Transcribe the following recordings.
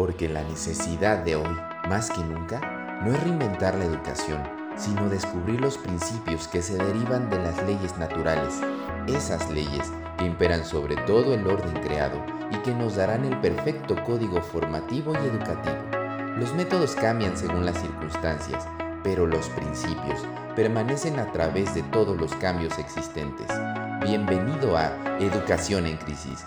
porque la necesidad de hoy, más que nunca, no es reinventar la educación, sino descubrir los principios que se derivan de las leyes naturales, esas leyes que imperan sobre todo el orden creado y que nos darán el perfecto código formativo y educativo. Los métodos cambian según las circunstancias, pero los principios permanecen a través de todos los cambios existentes. Bienvenido a Educación en Crisis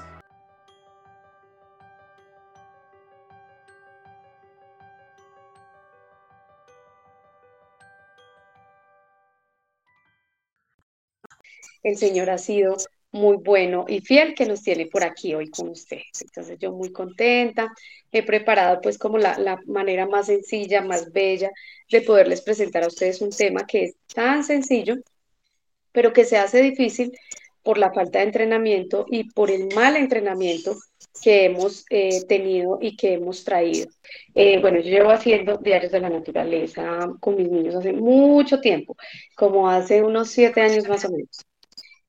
el Señor ha sido muy bueno y fiel que nos tiene por aquí hoy con ustedes. Entonces yo muy contenta, he preparado pues como la, manera más sencilla, más bella de poderles presentar a ustedes un tema que es tan sencillo, pero que se hace difícil por la falta de entrenamiento y por el mal entrenamiento que hemos eh, tenido y que hemos traído. Eh, bueno, yo llevo haciendo diarios de la naturaleza con mis niños hace mucho tiempo, como hace unos siete años más o menos.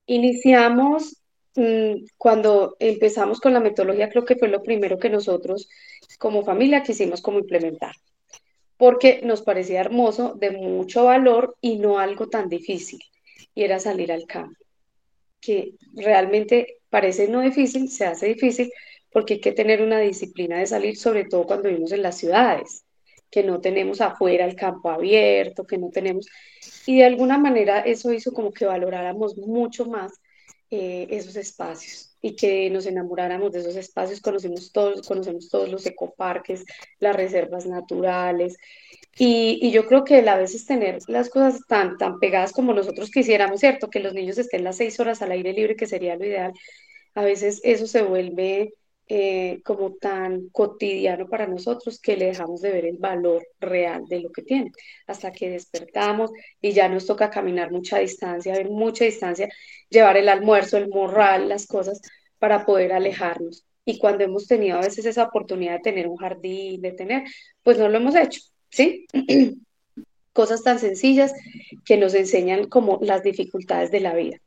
Iniciamos mm, cuando empezamos con la metodología, creo que fue lo primero que nosotros como familia quisimos como implementar, porque nos parecía hermoso, de mucho valor y no algo tan difícil, y era salir al campo, que realmente parece no difícil, se hace difícil, porque hay que tener una disciplina de salir, sobre todo cuando vivimos en las ciudades, que no tenemos afuera el campo abierto, que no tenemos... Y de alguna manera eso hizo como que valoráramos mucho más eh, esos espacios y que nos enamoráramos de esos espacios. Conocemos todos, conocemos todos los ecoparques, las reservas naturales. Y, y, yo creo que a veces tener las cosas tan, tan pegadas como nosotros quisiéramos, ¿cierto? Que los niños estén las seis horas al aire libre, que sería lo ideal. A veces eso se vuelve eh, como tan cotidiano para nosotros que le dejamos de ver el valor real de lo que tiene, hasta que despertamos y ya nos toca caminar mucha distancia, ver mucha distancia, llevar el almuerzo, el morral, las cosas para poder alejarnos. Y cuando hemos tenido a veces esa oportunidad de tener un jardín, de tener, pues no lo hemos hecho, ¿sí? Cosas tan sencillas que nos enseñan como las dificultades de la vida.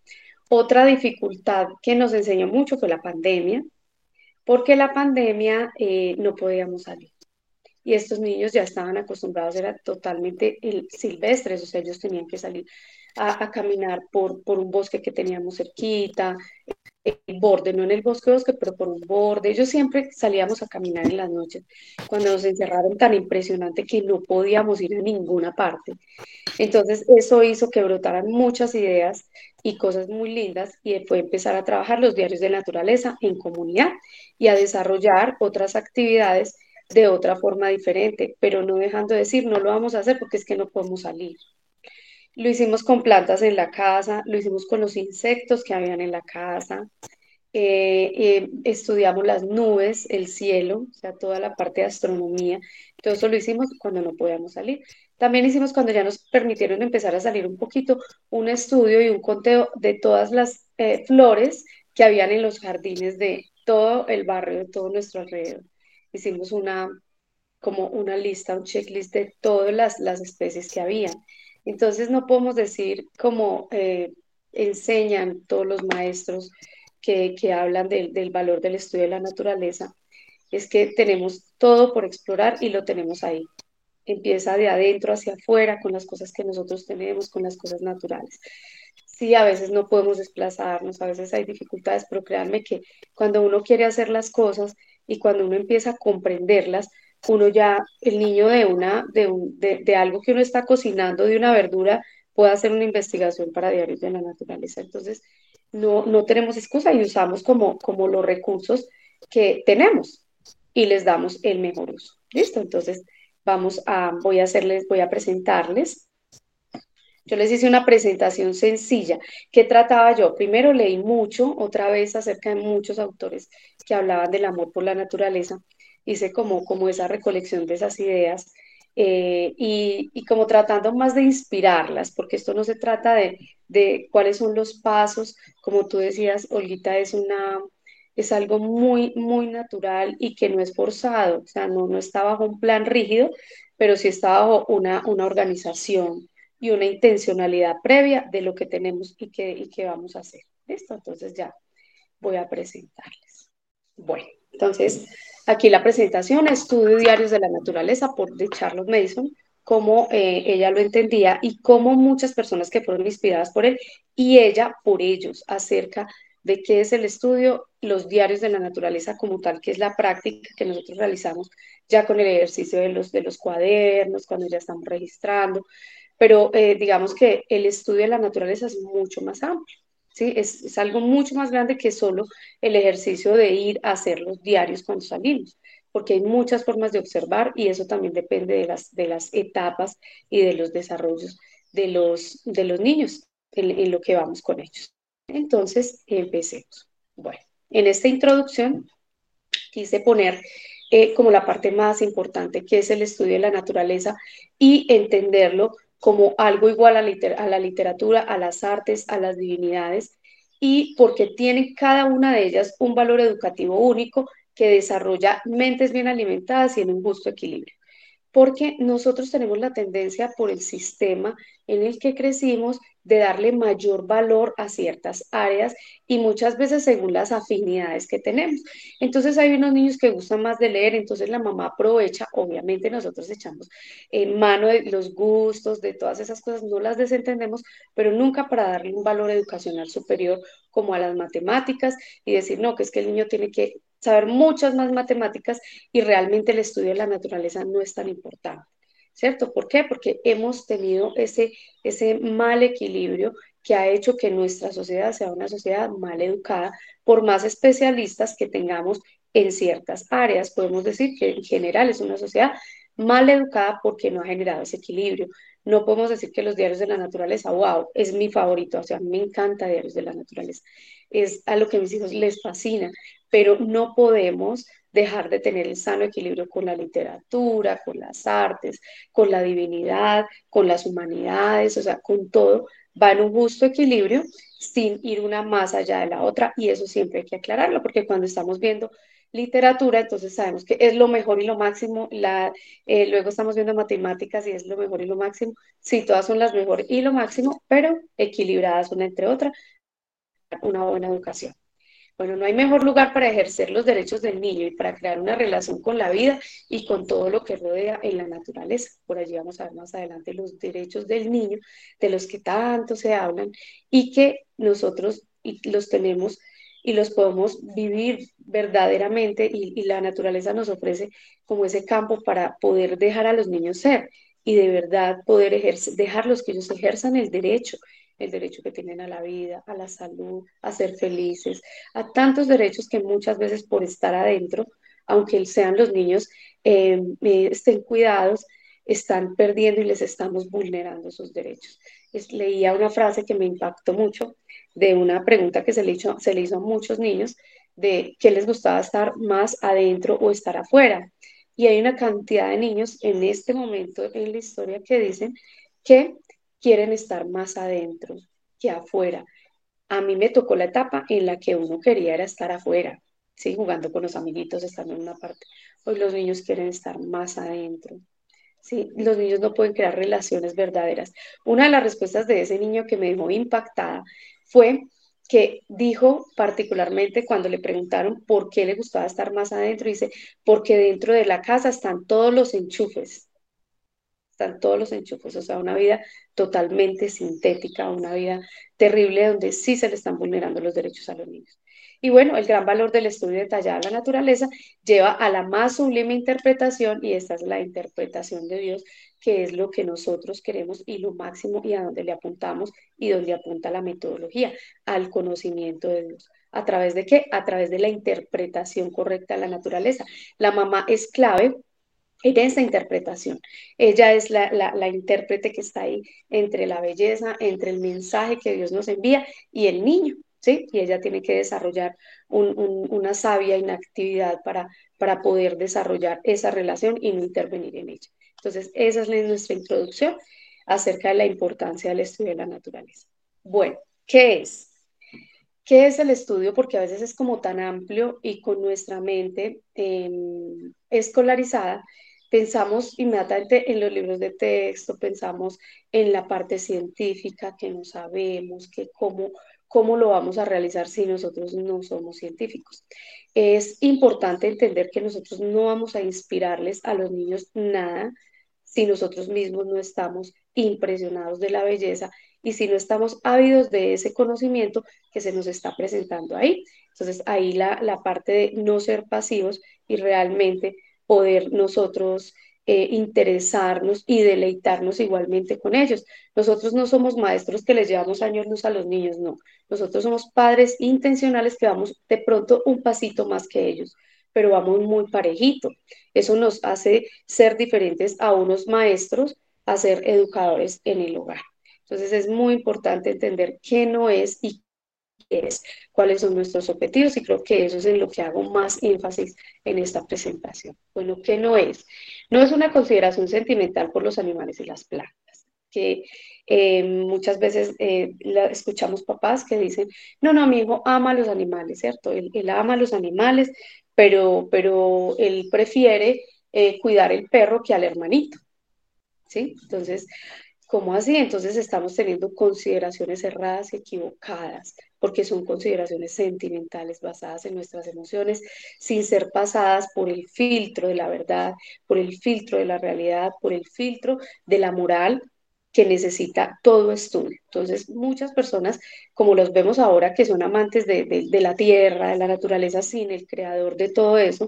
Otra dificultad que nos enseñó mucho fue la pandemia, porque la pandemia eh, no podíamos salir. Y estos niños ya estaban acostumbrados, era totalmente silvestres, o sea, ellos tenían que salir a, caminar por, por un bosque que teníamos cerquita, el borde, no en el bosque bosque, pero por un borde. Ellos siempre salíamos a caminar en las noches, cuando nos encerraron tan impresionante que no podíamos ir a ninguna parte. Entonces eso hizo que brotaran muchas ideas y cosas muy lindas y fue empezar a trabajar los diarios de naturaleza en comunidad y a desarrollar otras actividades de otra forma diferente, pero no dejando de decir, no lo vamos a hacer porque es que no podemos salir. Lo hicimos con plantas en la casa, lo hicimos con los insectos que habían en la casa, eh, eh, estudiamos las nubes, el cielo, o sea, toda la parte de astronomía. Todo eso lo hicimos cuando no podíamos salir. También hicimos cuando ya nos permitieron empezar a salir un poquito un estudio y un conteo de todas las eh, flores que habían en los jardines de todo el barrio, de todo nuestro alrededor. Hicimos una como una lista, un checklist de todas las, las especies que había. Entonces no podemos decir como eh, enseñan todos los maestros que, hablan del valor del estudio de la naturaleza, es que tenemos todo por explorar y lo tenemos ahí. Empieza de adentro hacia afuera con las cosas que nosotros tenemos, con las cosas naturales. Sí, a veces no podemos desplazarnos, a veces hay dificultades, pero créanme que cuando uno quiere hacer las cosas y cuando uno empieza a comprenderlas, uno ya, el niño de, una, de, un, de, algo que uno está cocinando, de una verdura, puede hacer una investigación para diarios de la naturaleza. Entonces, no, no tenemos excusa y usamos como, como los recursos que tenemos y les damos el mejor uso. ¿Listo? Entonces, vamos a, voy a hacerles, voy a presentarles. Yo les hice una presentación sencilla. ¿Qué trataba yo? Primero leí mucho, otra vez acerca de muchos autores que hablaban del amor por la naturaleza hice como, como esa recolección de esas ideas eh, y, y, como tratando más de inspirarlas, porque esto no se trata de, de cuáles son los pasos, como tú decías, Olguita, es una es algo muy, muy natural y que no es forzado, o sea, no, no está bajo un plan rígido, pero sí está bajo una, una organización y una intencionalidad previa de lo que tenemos y que, y que vamos a hacer. ¿Listo? Entonces ya voy a presentarles. Bueno. Entonces, aquí la presentación, Estudio Diarios de la Naturaleza por de Charles Mason, cómo eh, ella lo entendía y cómo muchas personas que fueron inspiradas por él y ella por ellos acerca de qué es el estudio, los diarios de la naturaleza como tal, que es la práctica que nosotros realizamos ya con el ejercicio de los, de los cuadernos, cuando ya estamos registrando, pero eh, digamos que el estudio de la naturaleza es mucho más amplio. Es, algo mucho más grande que solo el ejercicio de ir a hacer los diarios cuando salimos, porque hay muchas formas de observar y eso también depende de las, de las etapas y de los desarrollos de los, de los niños en, en lo que vamos con ellos. Entonces, empecemos. Bueno, en esta introducción quise poner eh, como la parte más importante, que es el estudio de la naturaleza y entenderlo como algo igual a, la literatura, a las artes, a las divinidades, y porque tienen cada una de ellas un valor educativo único que desarrolla mentes bien alimentadas y en un justo equilibrio. Porque nosotros tenemos la tendencia por el sistema en el que crecimos de darle mayor valor a ciertas áreas y muchas veces según las afinidades que tenemos. Entonces hay unos niños que gustan más de leer, entonces la mamá aprovecha, obviamente nosotros echamos en mano de los gustos, de todas esas cosas, no las desentendemos, pero nunca para darle un valor educacional superior como a las matemáticas y decir, no, que es que el niño tiene que saber muchas más matemáticas y realmente el estudio de la naturaleza no es tan importante. ¿Cierto? ¿Por qué? Porque hemos tenido ese, ese mal equilibrio que ha hecho que nuestra sociedad sea una sociedad mal educada, por más especialistas que tengamos en ciertas áreas. Podemos decir que en general es una sociedad mal educada porque no ha generado ese equilibrio. No podemos decir que los diarios de la naturaleza, wow, es mi favorito, o sea, me encanta diarios de la naturaleza, es a lo que a mis hijos les fascina, pero no podemos dejar de tener el sano equilibrio con la literatura, con las artes, con la divinidad, con las humanidades, o sea, con todo, va en un justo equilibrio sin ir una más allá de la otra y eso siempre hay que aclararlo porque cuando estamos viendo literatura, entonces sabemos que es lo mejor y lo máximo, la, eh, luego estamos viendo matemáticas y es lo mejor y lo máximo, sí, todas son las mejores y lo máximo, pero equilibradas una entre otra, una buena educación. Bueno, no hay mejor lugar para ejercer los derechos del niño y para crear una relación con la vida y con todo lo que rodea en la naturaleza. Por allí vamos a ver más adelante los derechos del niño, de los que tanto se hablan y que nosotros los tenemos y los podemos vivir verdaderamente y, la naturaleza nos ofrece como ese campo para poder dejar a los niños ser y de verdad poder ejercer, dejarlos que ellos ejerzan el derecho el derecho que tienen a la vida, a la salud, a ser felices, a tantos derechos que muchas veces por estar adentro, aunque sean los niños, eh, eh, estén cuidados, están perdiendo y les estamos vulnerando sus derechos. leía una frase que me impactó mucho de una pregunta que se le, hizo, se le hizo a muchos niños de qué les gustaba estar más adentro o estar afuera. Y hay una cantidad de niños en este momento en la historia que dicen que quieren estar más adentro que afuera. A mí me tocó la etapa en la que uno quería era estar afuera, ¿sí? jugando con los amiguitos, estando en una parte. Hoy los niños quieren estar más adentro. ¿sí? Los niños no pueden crear relaciones verdaderas. Una de las respuestas de ese niño que me dejó impactada fue que dijo particularmente cuando le preguntaron por qué le gustaba estar más adentro, dice, porque dentro de la casa están todos los enchufes, están todos los enchufes, o sea, una vida totalmente sintética, una vida terrible donde sí se le están vulnerando los derechos a los niños. Y bueno, el gran valor del estudio detallado de la naturaleza lleva a la más sublime interpretación y esta es la interpretación de Dios, que es lo que nosotros queremos y lo máximo y a donde le apuntamos y donde apunta la metodología, al conocimiento de Dios. ¿A través de qué? A través de la interpretación correcta de la naturaleza. La mamá es clave en esa interpretación. Ella es la, la, intérprete que está ahí entre la belleza, entre el mensaje que Dios nos envía y el niño, ¿sí? Y ella tiene que desarrollar una sabia inactividad para, para poder desarrollar esa relación y no intervenir en ella. Entonces, esa es nuestra introducción acerca de la importancia del estudio de la naturaleza. Bueno, ¿qué es? ¿Qué es el estudio? Porque a veces es como tan amplio y con nuestra mente em, escolarizada pensamos inmediatamente en los libros de texto, pensamos en la parte científica que no sabemos, que cómo, ¿cómo lo vamos a realizar si nosotros no somos científicos? Es importante entender que nosotros no vamos a inspirarles a los niños nada si nosotros mismos no estamos impresionados de la belleza y si no estamos ávidos de ese conocimiento que se nos está presentando ahí. Entonces ahí la, la parte de no ser pasivos y realmente poder nosotros eh, interesarnos y deleitarnos igualmente con ellos. Nosotros no somos maestros que les llevamos años a los niños, no. Nosotros somos padres intencionales que vamos de pronto un pasito más que ellos, pero vamos muy parejito. Eso nos hace ser diferentes a unos maestros, a ser educadores en el hogar. Entonces es muy importante entender qué no es y es, cuáles son nuestros objetivos y creo que eso es en lo que hago más énfasis en esta presentación. Bueno, ¿qué no es? No es una consideración sentimental por los animales y las plantas, que eh, muchas veces eh, escuchamos papás que dicen, no, no, mi hijo ama a los animales, ¿cierto? Él, ama a los animales, pero, pero él prefiere eh, cuidar el perro que al hermanito, ¿sí? Entonces, ¿Cómo así? Entonces estamos teniendo consideraciones erradas y equivocadas, porque son consideraciones sentimentales basadas en nuestras emociones, sin ser pasadas por el filtro de la verdad, por el filtro de la realidad, por el filtro de la moral que necesita todo estudio. Entonces, muchas personas, como los vemos ahora, que son amantes de, de la tierra, de la naturaleza, sin el creador de todo eso,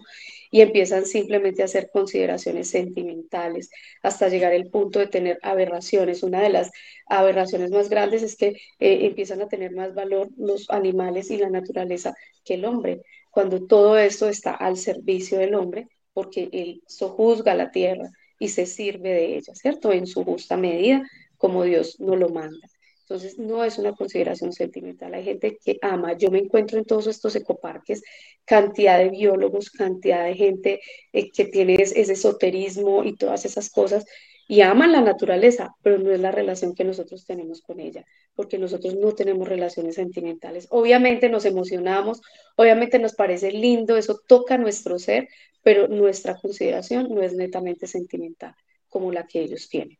y empiezan simplemente a hacer consideraciones sentimentales hasta llegar al punto de tener aberraciones. Una de las aberraciones más grandes es que eh, empiezan a tener más valor los animales y la naturaleza que el hombre, cuando todo esto está al servicio del hombre, porque él sojuzga la tierra y se sirve de ella, ¿cierto? En su justa medida, como Dios nos lo manda. Entonces, no es una consideración sentimental. Hay gente que ama. Yo me encuentro en todos estos ecoparques, cantidad de biólogos, cantidad de gente eh, que tiene ese esoterismo y todas esas cosas y aman la naturaleza, pero no es la relación que nosotros tenemos con ella, porque nosotros no tenemos relaciones sentimentales. Obviamente nos emocionamos, obviamente nos parece lindo, eso toca nuestro ser, pero nuestra consideración no es netamente sentimental como la que ellos tienen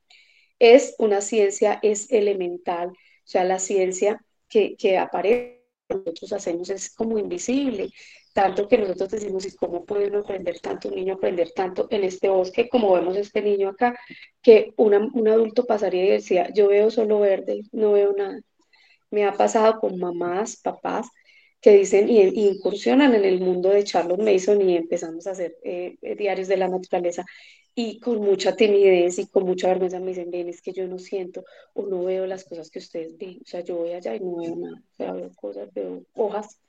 es una ciencia, es elemental, o sea, la ciencia que, que aparece, nosotros hacemos es como invisible, tanto que nosotros decimos, ¿y cómo puede uno aprender tanto, un niño aprender tanto en este bosque, como vemos este niño acá, que un adulto pasaría y decía, yo veo solo verde, no veo nada. Me ha pasado con mamás, papás, que dicen y, incursionan en el mundo de Charles Mason y empezamos a hacer eh, diarios de la naturaleza y con mucha timidez y con mucha vergüenza me dicen, ven, es que yo no siento o no veo las cosas que ustedes ven, o sea, yo voy allá y no veo nada, o sea, veo cosas, veo hojas,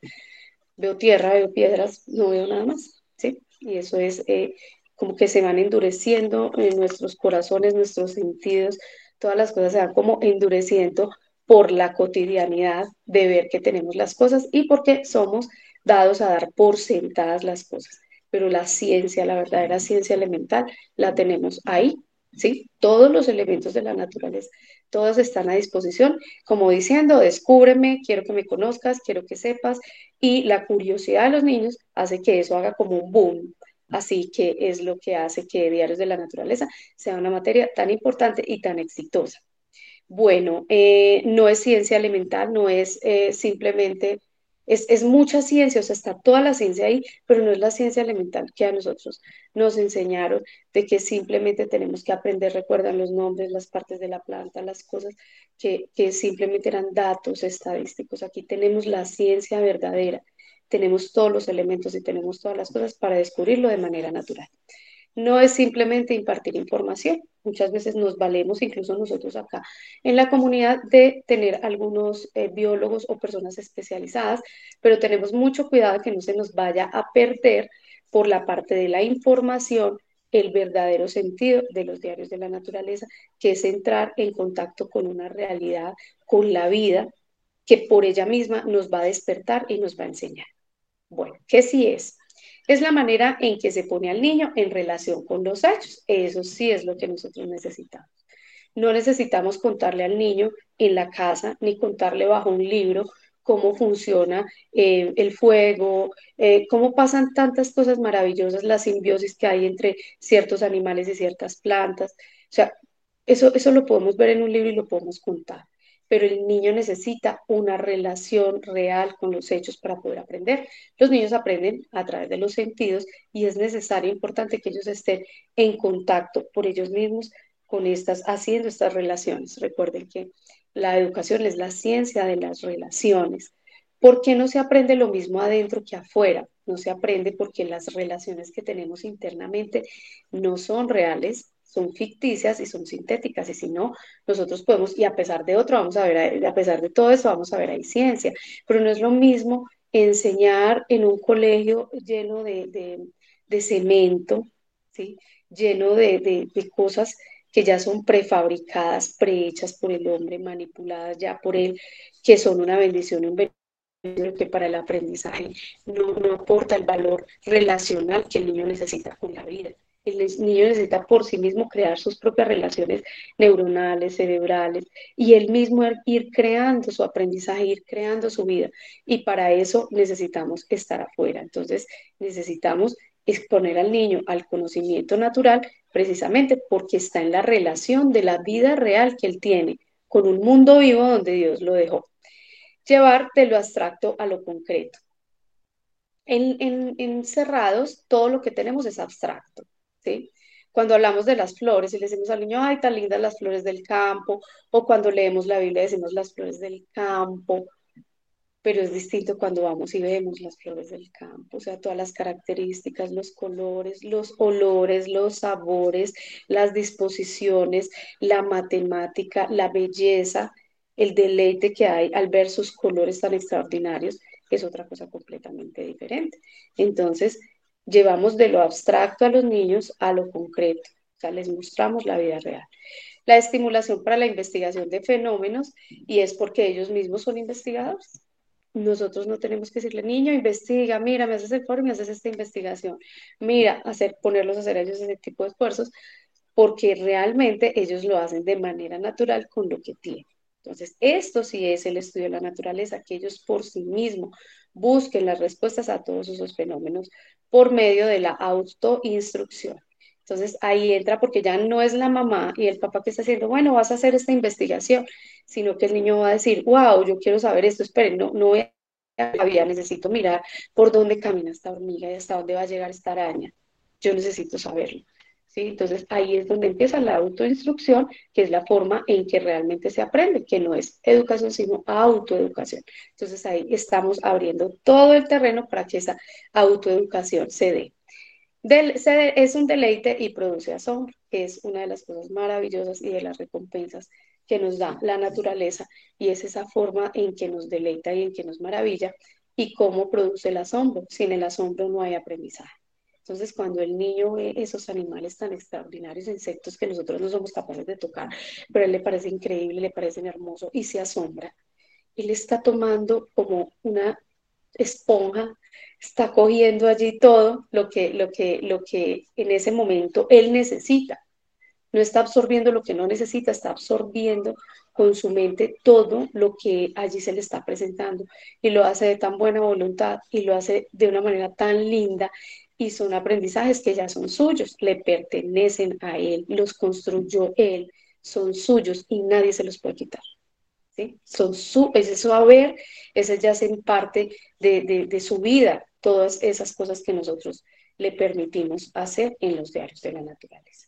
veo tierra, veo piedras, no veo nada más, ¿sí? Y eso es eh, como que se van endureciendo en nuestros corazones, nuestros sentidos, todas las cosas se van como endureciendo por la cotidianidad de ver que tenemos las cosas y porque somos dados a dar por sentadas las cosas pero la ciencia, la verdadera ciencia elemental, la tenemos ahí, ¿sí? Todos los elementos de la naturaleza, todos están a disposición, como diciendo, descúbreme, quiero que me conozcas, quiero que sepas, y la curiosidad de los niños hace que eso haga como un boom. Así que es lo que hace que Diarios de la Naturaleza sea una materia tan importante y tan exitosa. Bueno, eh, no es ciencia elemental, no es eh, simplemente es, mucha ciencia, o sea, está toda la ciencia ahí, pero no es la ciencia elemental que a nosotros nos enseñaron de que simplemente tenemos que aprender, recuerdan los nombres, las partes de la planta, las cosas que, que simplemente eran datos estadísticos. Aquí tenemos la ciencia verdadera, tenemos todos los elementos y tenemos todas las cosas para descubrirlo de manera natural no es simplemente impartir información. Muchas veces nos valemos, incluso nosotros acá en la comunidad, de tener algunos eh, biólogos o personas especializadas, pero tenemos mucho cuidado que no se nos vaya a perder por la parte de la información el verdadero sentido de los diarios de la naturaleza, que es entrar en contacto con una realidad, con la vida, que por ella misma nos va a despertar y nos va a enseñar. Bueno, ¿qué sí es? Es la manera en que se pone al niño en relación con los hechos. Eso sí es lo que nosotros necesitamos. No necesitamos contarle al niño en la casa ni contarle bajo un libro cómo funciona eh, el fuego, eh, cómo pasan tantas cosas maravillosas, la simbiosis que hay entre ciertos animales y ciertas plantas. O sea, eso, eso lo podemos ver en un libro y lo podemos contar pero el niño necesita una relación real con los hechos para poder aprender. Los niños aprenden a través de los sentidos y es necesario, importante que ellos estén en contacto por ellos mismos con estas, haciendo estas relaciones. Recuerden que la educación es la ciencia de las relaciones. ¿Por qué no se aprende lo mismo adentro que afuera? No se aprende porque las relaciones que tenemos internamente no son reales, son ficticias y son sintéticas, y si no, nosotros podemos, y a pesar de otro, vamos a ver, a pesar de todo eso, vamos a ver, hay ciencia, pero no es lo mismo enseñar en un colegio lleno de, cemento, ¿sí? lleno de, cosas que ya son prefabricadas, prehechas por el hombre, manipuladas ya por él, que son una bendición, un beneficio que para el aprendizaje no, no aporta el valor relacional que el niño necesita con la vida. El niño necesita por sí mismo crear sus propias relaciones neuronales, cerebrales, y él mismo ir creando su aprendizaje, ir creando su vida. Y para eso necesitamos estar afuera. Entonces, necesitamos exponer al niño al conocimiento natural precisamente porque está en la relación de la vida real que él tiene con un mundo vivo donde Dios lo dejó. Llevar de lo abstracto a lo concreto. En, en, en cerrados, todo lo que tenemos es abstracto. Cuando hablamos de las flores y le decimos al niño, ay, tan lindas las flores del campo, o cuando leemos la Biblia decimos las flores del campo, pero es distinto cuando vamos y vemos las flores del campo, o sea, todas las características, los colores, los olores, los sabores, las disposiciones, la matemática, la belleza, el deleite que hay al ver sus colores tan extraordinarios, es otra cosa completamente diferente. Entonces, llevamos de lo abstracto a los niños a lo concreto, o sea, les mostramos la vida real. La estimulación para la investigación de fenómenos y es porque ellos mismos son investigadores. Nosotros no tenemos que decirle, niño, investiga, mira, me haces el foro, me haces esta investigación, mira, hacer, ponerlos a hacer ellos ese tipo de esfuerzos, porque realmente ellos lo hacen de manera natural con lo que tienen. Entonces, esto sí es el estudio de la naturaleza, que ellos por sí mismos busquen las respuestas a todos esos fenómenos por medio de la autoinstrucción. Entonces ahí entra porque ya no es la mamá y el papá que está haciendo, bueno, vas a hacer esta investigación, sino que el niño va a decir, wow, yo quiero saber esto, esperen, no, no voy a la vida, necesito mirar por dónde camina esta hormiga y hasta dónde va a llegar esta araña. Yo necesito saberlo. ¿Sí? Entonces ahí es donde empieza la autoinstrucción, que es la forma en que realmente se aprende, que no es educación, sino autoeducación. Entonces ahí estamos abriendo todo el terreno para que esa autoeducación se dé. es un deleite y produce asombro, que es una de las cosas maravillosas y de las recompensas que nos da la naturaleza y es esa forma en que nos deleita y en que nos maravilla y cómo produce el asombro. Sin el asombro no hay aprendizaje. Entonces, cuando el niño ve esos animales tan extraordinarios, insectos que nosotros no somos capaces de tocar, pero a él le parece increíble, le parecen hermosos y se asombra, él está tomando como una esponja, está cogiendo allí todo lo que, lo que, lo que en ese momento él necesita. No está absorbiendo lo que no necesita, está absorbiendo con su mente todo lo que allí se le está presentando y lo hace de tan buena voluntad y lo hace de una manera tan linda y son aprendizajes que ya son suyos, le pertenecen a él, los construyó él, son suyos y nadie se los puede quitar. ¿sí? Son su, ese saber, ese ya hacen parte de, de, su vida, todas esas cosas que nosotros le permitimos hacer en los diarios de la naturaleza.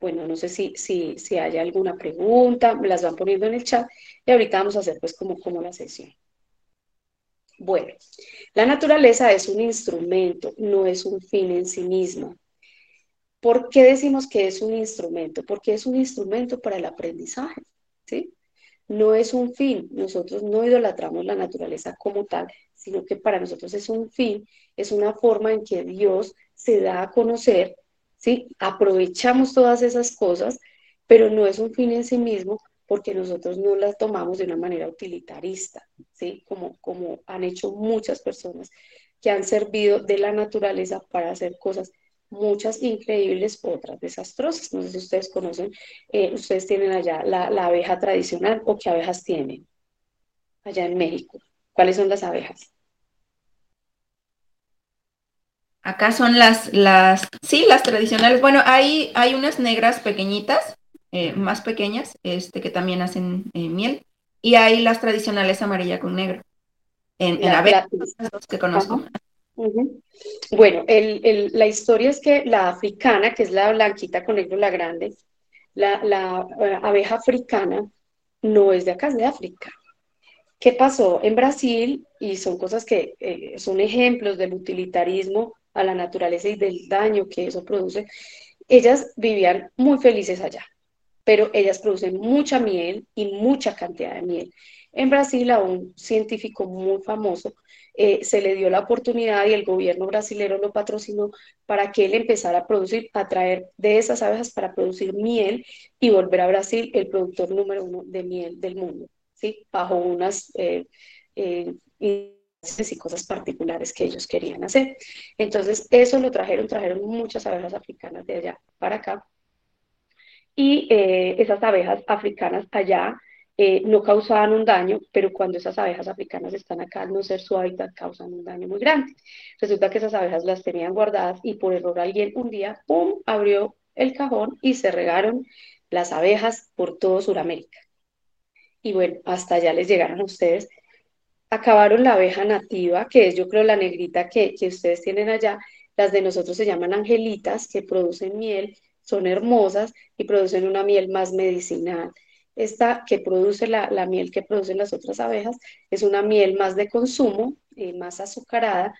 Bueno, no sé si, si, si hay alguna pregunta, me las van poniendo en el chat y ahorita vamos a hacer pues como, como la sesión. Bueno, la naturaleza es un instrumento, no es un fin en sí mismo. ¿Por qué decimos que es un instrumento? Porque es un instrumento para el aprendizaje, ¿sí? No es un fin, nosotros no idolatramos la naturaleza como tal, sino que para nosotros es un fin, es una forma en que Dios se da a conocer, ¿sí? Aprovechamos todas esas cosas, pero no es un fin en sí mismo, porque nosotros no las tomamos de una manera utilitarista, ¿sí? Como, como han hecho muchas personas que han servido de la naturaleza para hacer cosas, muchas increíbles, otras desastrosas. No sé si ustedes conocen, eh, ustedes tienen allá la, la abeja tradicional o qué abejas tienen allá en México. ¿Cuáles son las abejas? Acá son las, las, sí, las tradicionales. Bueno, hay, hay unas negras pequeñitas eh, más pequeñas, este, que también hacen eh, miel. y hay las tradicionales amarilla con negro. En, la, los que conozco. Bueno, la historia es que la africana, que es la blanquita con negro, la grande, la, eh, abeja africana no es de acá, es de África. ¿Qué pasó en Brasil? Y son cosas que eh, son ejemplos del utilitarismo a la naturaleza y del daño que eso produce. Ellas vivían muy felices allá, pero ellas producen mucha miel y mucha cantidad de miel. En Brasil a un científico muy famoso eh, se le dio la oportunidad y el gobierno brasileño lo patrocinó para que él empezara a producir, a traer de esas abejas para producir miel y volver a Brasil el productor número uno de miel del mundo, ¿sí? Bajo unas eh, eh, y cosas particulares que ellos querían hacer. Entonces, eso lo trajeron, trajeron muchas abejas africanas de allá para acá. Y esas abejas africanas allá eh, no causaban un daño, pero cuando esas abejas africanas están acá, al no ser su hábitat, causan un daño muy grande. Resulta que esas abejas las tenían guardadas y por error alguien un día, ¡pum!, abrió el cajón y se regaron las abejas por todo Sudamérica. Y bueno, hasta allá les llegaron a ustedes. Acabaron la abeja nativa, que es yo creo la negrita que, que ustedes tienen allá. Las de nosotros se llaman angelitas, que producen miel, son hermosas y producen una miel más medicinal esta que produce la, miel que producen las otras abejas es una miel más de consumo, eh, más azucarada,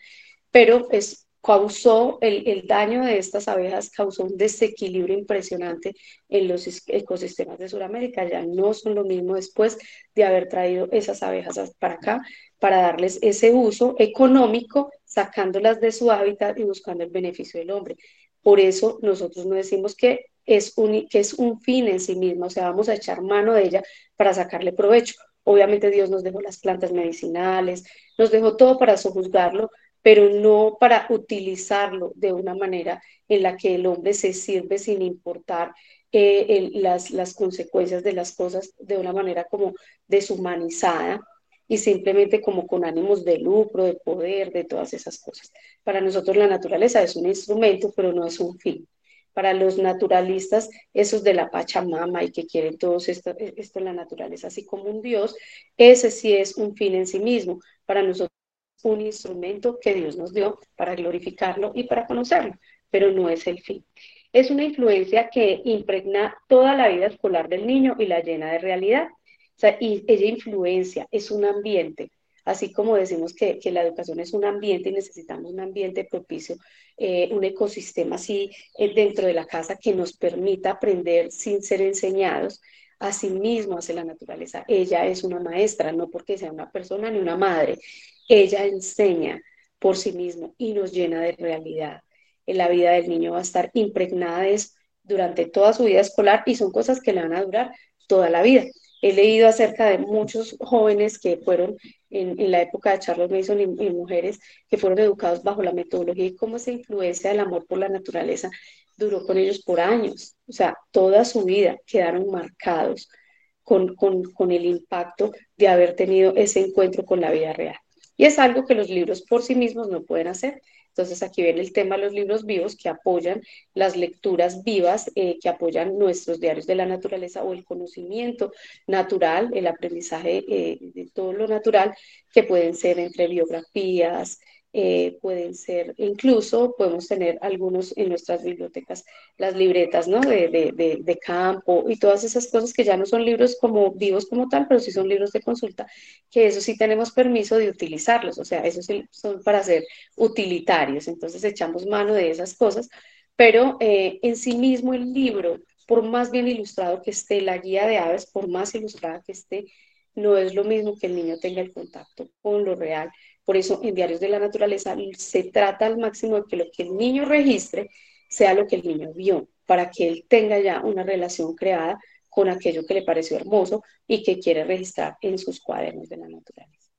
pero es, causó el, daño de estas abejas, causó un desequilibrio impresionante en los ecosistemas de Sudamérica. Ya no son lo mismo después de haber traído esas abejas para acá, para darles ese uso económico, sacándolas de su hábitat y buscando el beneficio del hombre. Por eso nosotros no decimos que es un, que es un fin en sí mismo, o sea, vamos a echar mano de ella para sacarle provecho. Obviamente Dios nos dejó las plantas medicinales, nos dejó todo para sojuzgarlo, pero no para utilizarlo de una manera en la que el hombre se sirve sin importar eh, las, las consecuencias de las cosas de una manera como deshumanizada y simplemente como con ánimos de lucro, de poder, de todas esas cosas. Para nosotros la naturaleza es un instrumento, pero no es un fin para los naturalistas, esos de la Pachamama y que quieren todo esto, esto en la naturaleza, así como un Dios, ese sí es un fin en sí mismo. Para nosotros, un instrumento que Dios nos dio para glorificarlo y para conocerlo, pero no es el fin. Es una influencia que impregna toda la vida escolar del niño y la llena de realidad. Sea, y ella influencia, es un ambiente, así como decimos que, la educación es un ambiente y necesitamos un ambiente propicio, eh, un ecosistema así eh, dentro de la casa que nos permita aprender sin ser enseñados. sí mismo hace la naturaleza. Ella es una maestra, no porque sea una persona ni una madre. Ella enseña por sí mismo y nos llena de realidad. En la vida del niño va a estar impregnada de eso durante toda su vida escolar y son cosas que le van a durar toda la vida. He leído acerca de muchos jóvenes que fueron en, la época de Charles Mason y, mujeres que fueron educados bajo la metodología y cómo esa influencia del amor por la naturaleza duró con ellos por años. O sea, toda su vida quedaron marcados con, con el impacto de haber tenido ese encuentro con la vida real. Y es algo que los libros por sí mismos no pueden hacer. Entonces aquí viene el tema de los libros vivos que apoyan las lecturas vivas, eh, que apoyan nuestros diarios de la naturaleza o el conocimiento natural, el aprendizaje eh, de todo lo natural, que pueden ser entre biografías, eh, pueden ser, incluso podemos tener algunos en nuestras bibliotecas, las libretas ¿no? de, de, de, campo y todas esas cosas que ya no son libros como vivos como tal, pero sí son libros de consulta, que eso sí tenemos permiso de utilizarlos, o sea, esos son para ser utilitarios, entonces echamos mano de esas cosas, pero eh, en sí mismo el libro, por más bien ilustrado que esté, la guía de aves, por más ilustrada que esté, no es lo mismo que el niño tenga el contacto con lo real por eso en Diarios de la Naturaleza se trata al máximo de que lo que el niño registre sea lo que el niño vio, para que él tenga ya una relación creada con aquello que le pareció hermoso y que quiere registrar en sus cuadernos de la naturaleza.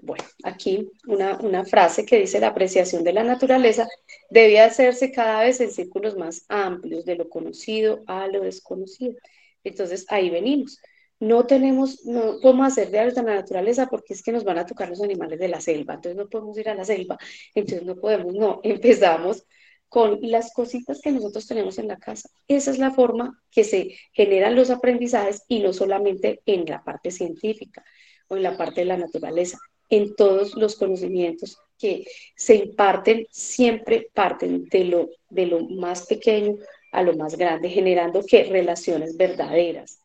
Bueno, aquí una, una frase que dice la apreciación de la naturaleza debe hacerse cada vez en círculos más amplios, de lo conocido a lo desconocido. Entonces ahí venimos no tenemos, no podemos hacer diarios de la naturaleza porque es que nos van a tocar los animales de la selva, entonces no podemos ir a la selva, entonces no podemos, no, empezamos con las cositas que nosotros tenemos en la casa. Esa es la forma que se generan los aprendizajes y no solamente en la parte científica o en la parte de la naturaleza, en todos los conocimientos que se imparten siempre parten de lo, de lo más pequeño a lo más grande, generando que relaciones verdaderas.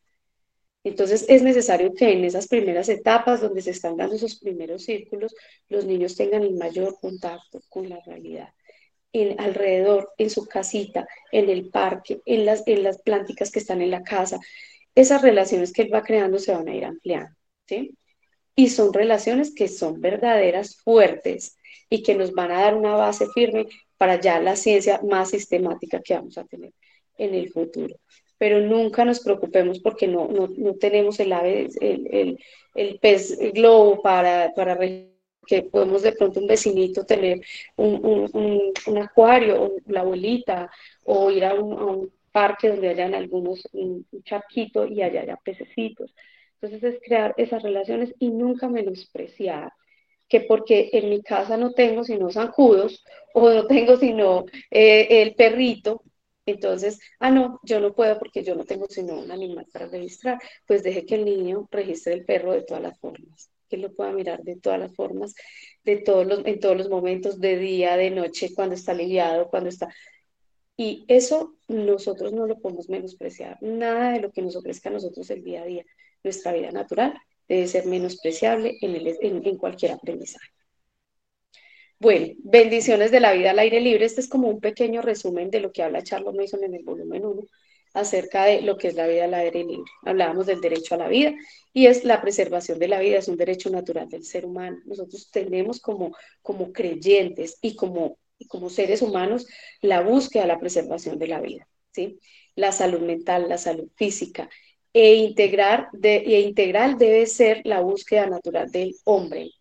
Entonces es necesario que en esas primeras etapas donde se están dando esos primeros círculos, los niños tengan el mayor contacto con la realidad. En, alrededor, en su casita, en el parque, en las, en las plánticas que están en la casa, esas relaciones que él va creando se van a ir ampliando. ¿sí? Y son relaciones que son verdaderas, fuertes, y que nos van a dar una base firme para ya la ciencia más sistemática que vamos a tener en el futuro. Pero nunca nos preocupemos porque no, no, no tenemos el ave, el, el, el pez globo para, para que podemos de pronto un vecinito tener un, un, un, acuario, o la abuelita, o ir a un, parque donde hayan algunos, un, charquito y allá haya pececitos. Entonces es crear esas relaciones y nunca menospreciar que porque en mi casa no tengo sino zancudos o no tengo sino eh, el perrito, entonces, ah, no, yo no puedo porque yo no tengo sino un animal para registrar, pues deje que el niño registre el perro de todas las formas, que lo pueda mirar de todas las formas, de todos los, en todos los momentos, de día, de noche, cuando está aliviado, cuando está... Y eso nosotros no lo podemos menospreciar, nada de lo que nos ofrezca a nosotros el día a día, nuestra vida natural, debe ser menospreciable en, el, en, cualquier aprendizaje. Bueno, bendiciones de la vida al aire libre. Este es como un pequeño resumen de lo que habla Charles Mason en el volumen 1 acerca de lo que es la vida al aire libre. Hablábamos del derecho a la vida y es la preservación de la vida, es un derecho natural del ser humano. Nosotros tenemos como, como creyentes y como, como seres humanos la búsqueda la preservación de la vida. ¿sí? La salud mental, la salud física, e, integrar e integral debe ser la búsqueda natural del hombre.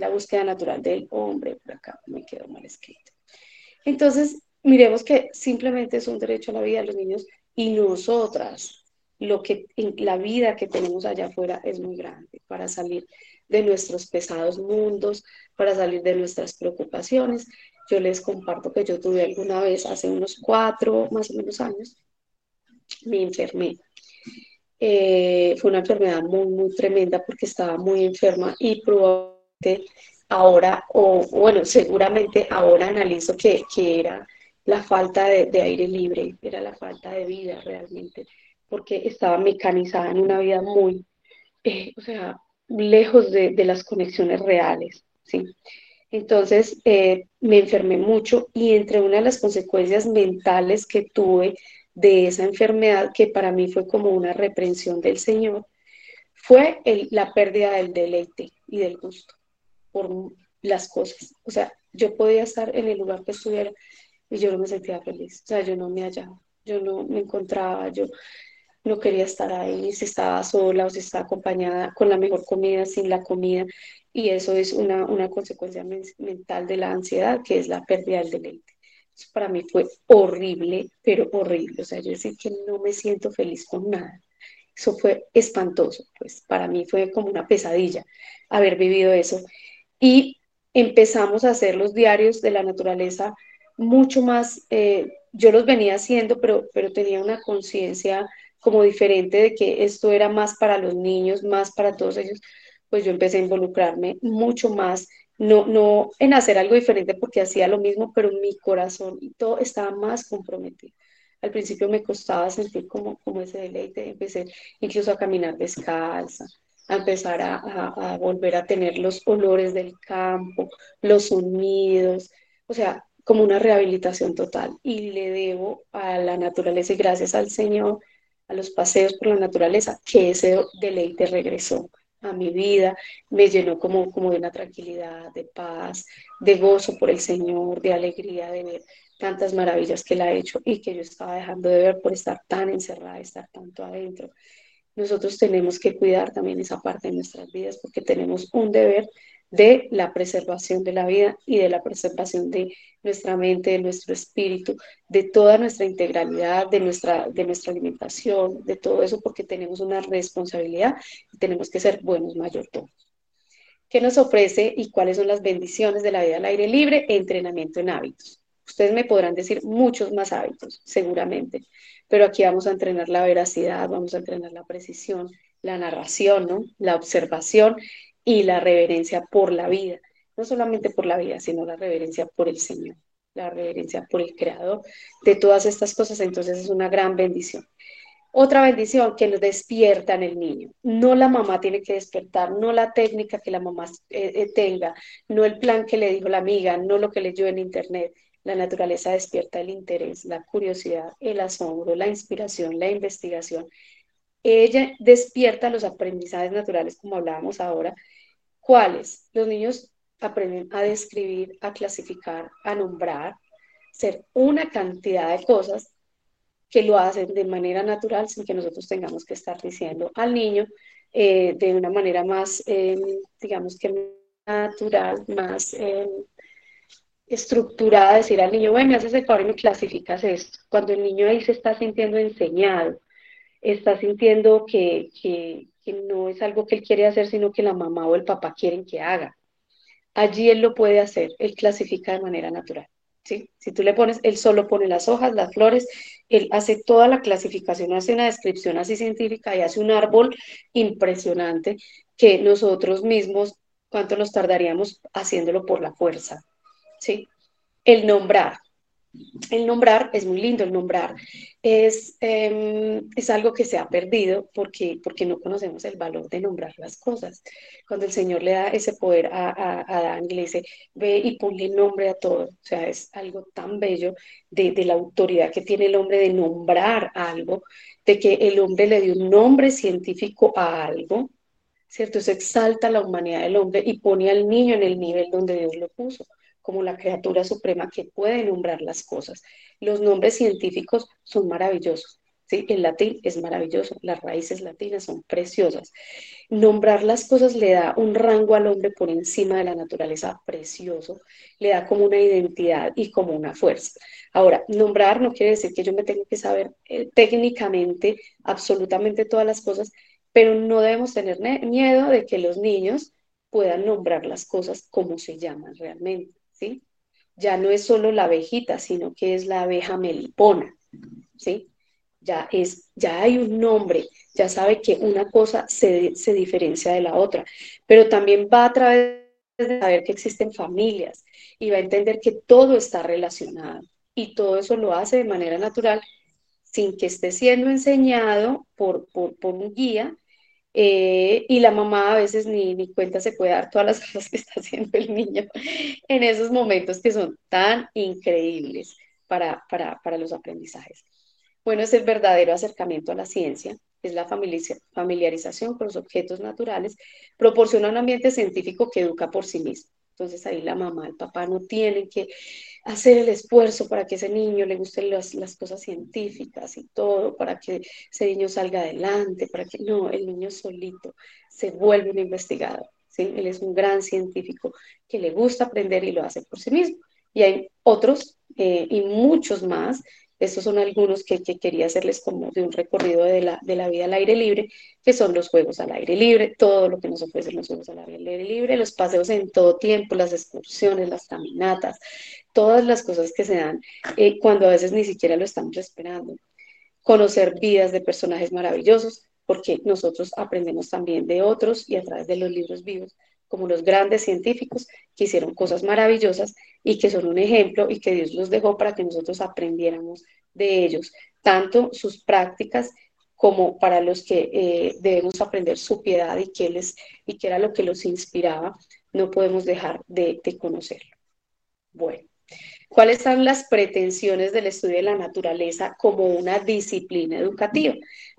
La búsqueda natural del hombre, por acá me quedó mal escrito. Entonces, miremos que simplemente es un derecho a la vida de los niños y nosotras, lo que la vida que tenemos allá afuera es muy grande para salir de nuestros pesados mundos, para salir de nuestras preocupaciones. Yo les comparto que yo tuve alguna vez, hace unos cuatro más o menos años, me enfermé eh, fue una enfermedad muy, muy tremenda porque estaba muy enferma y probablemente ahora, o bueno, seguramente ahora analizo que, que era la falta de, aire libre, era la falta de vida realmente, porque estaba mecanizada en una vida muy, eh, o sea, lejos de, de, las conexiones reales, ¿sí? Entonces eh, me enfermé mucho y entre una de las consecuencias mentales que tuve de esa enfermedad que para mí fue como una reprensión del Señor, fue la pérdida del deleite y del gusto por las cosas. O sea, yo podía estar en el lugar que estuviera y yo no me sentía feliz. O sea, yo no me hallaba, yo no me encontraba, yo no quería estar ahí, si estaba sola o si estaba acompañada con la mejor comida, sin la comida. Y eso es una, una consecuencia mental de la ansiedad, que es la pérdida del deleite para mí fue horrible, pero horrible. O sea, yo decía que no me siento feliz con nada. Eso fue espantoso, pues para mí fue como una pesadilla haber vivido eso. Y empezamos a hacer los diarios de la naturaleza mucho más, eh, yo los venía haciendo, pero, pero tenía una conciencia como diferente de que esto era más para los niños, más para todos ellos, pues yo empecé a involucrarme mucho más no, no en hacer algo diferente porque hacía lo mismo, pero mi corazón y todo estaba más comprometido. Al principio me costaba sentir como, como ese deleite, empecé incluso a caminar descalza, a empezar a, a, volver a tener los olores del campo, los sonidos, o sea, como una rehabilitación total. Y le debo a la naturaleza y gracias al Señor, a los paseos por la naturaleza, que ese deleite regresó a mi vida, me llenó como, como de una tranquilidad, de paz, de gozo por el Señor, de alegría de ver tantas maravillas que Él ha hecho y que yo estaba dejando de ver por estar tan encerrada, estar tanto adentro. Nosotros tenemos que cuidar también esa parte de nuestras vidas porque tenemos un deber de la preservación de la vida y de la preservación de nuestra mente, de nuestro espíritu, de toda nuestra integralidad, de nuestra, de nuestra alimentación, de todo eso, porque tenemos una responsabilidad y tenemos que ser buenos mayordomos. ¿Qué nos ofrece y cuáles son las bendiciones de la vida al aire libre? Entrenamiento en hábitos. Ustedes me podrán decir muchos más hábitos, seguramente, pero aquí vamos a entrenar la veracidad, vamos a entrenar la precisión, la narración, ¿no? La observación y la reverencia por la vida. No solamente por la vida, sino la reverencia por el Señor, la reverencia por el Creador de todas estas cosas. Entonces es una gran bendición. Otra bendición que nos despierta en el niño. No la mamá tiene que despertar, no la técnica que la mamá eh, eh, tenga, no el plan que le dijo la amiga, no lo que leyó en internet. La naturaleza despierta el interés, la curiosidad, el asombro, la inspiración, la investigación. Ella despierta los aprendizajes naturales, como hablábamos ahora. ¿Cuáles? Los niños aprenden a describir, a clasificar, a nombrar, ser una cantidad de cosas que lo hacen de manera natural sin que nosotros tengamos que estar diciendo al niño eh, de una manera más, eh, digamos que natural, más eh, estructurada, decir al niño, bueno, me haces el favor y me clasificas esto. Cuando el niño ahí se está sintiendo enseñado, está sintiendo que, que, que no es algo que él quiere hacer, sino que la mamá o el papá quieren que haga. Allí él lo puede hacer, él clasifica de manera natural. ¿sí? Si tú le pones, él solo pone las hojas, las flores, él hace toda la clasificación, hace una descripción así científica y hace un árbol impresionante que nosotros mismos, ¿cuánto nos tardaríamos haciéndolo por la fuerza? ¿Sí? El nombrar, el nombrar es muy lindo, el nombrar es, em, es algo que se ha perdido porque, porque no conocemos el valor de nombrar las cosas. Cuando el Señor le da ese poder a, a, a Adán y le dice, ve y ponle nombre a todo, o sea, es algo tan bello de, de la autoridad que tiene el hombre de nombrar algo, de que el hombre le dio un nombre científico a algo, ¿cierto? Se exalta la humanidad del hombre y pone al niño en el nivel donde Dios lo puso como la criatura suprema que puede nombrar las cosas. Los nombres científicos son maravillosos. ¿sí? El latín es maravilloso, las raíces latinas son preciosas. Nombrar las cosas le da un rango al hombre por encima de la naturaleza precioso, le da como una identidad y como una fuerza. Ahora, nombrar no quiere decir que yo me tenga que saber eh, técnicamente absolutamente todas las cosas, pero no debemos tener miedo de que los niños puedan nombrar las cosas como se llaman realmente. Ya no es solo la abejita, sino que es la abeja melipona, ¿sí? Ya, es, ya hay un nombre, ya sabe que una cosa se, se diferencia de la otra, pero también va a través de saber que existen familias y va a entender que todo está relacionado y todo eso lo hace de manera natural sin que esté siendo enseñado por, por, por un guía eh, y la mamá a veces ni, ni cuenta se puede dar todas las cosas que está haciendo el niño en esos momentos que son tan increíbles para, para, para los aprendizajes. Bueno, es el verdadero acercamiento a la ciencia, es la familiarización con los objetos naturales, proporciona un ambiente científico que educa por sí mismo. Entonces ahí la mamá, el papá no tienen que hacer el esfuerzo para que ese niño le gusten las, cosas científicas y todo, para que ese niño salga adelante, para que no, el niño solito se vuelve un investigador. ¿sí? Él es un gran científico que le gusta aprender y lo hace por sí mismo. Y hay otros eh, y muchos más estos son algunos que, quería hacerles como de un recorrido de la, de la vida al aire libre, que son los juegos al aire libre, todo lo que nos ofrecen los juegos al aire libre, los paseos en todo tiempo, las excursiones, las caminatas, todas las cosas que se dan eh, cuando a veces ni siquiera lo estamos esperando. Conocer vidas de personajes maravillosos, porque nosotros aprendemos también de otros y a través de los libros vivos como los grandes científicos que hicieron cosas maravillosas y que son un ejemplo y que Dios los dejó para que nosotros aprendiéramos de ellos, tanto sus prácticas como para los que eh, debemos aprender su piedad y que, les, y que era lo que los inspiraba, no podemos dejar de, de conocerlo. Bueno, ¿cuáles son las pretensiones del estudio de la naturaleza como una disciplina educativa?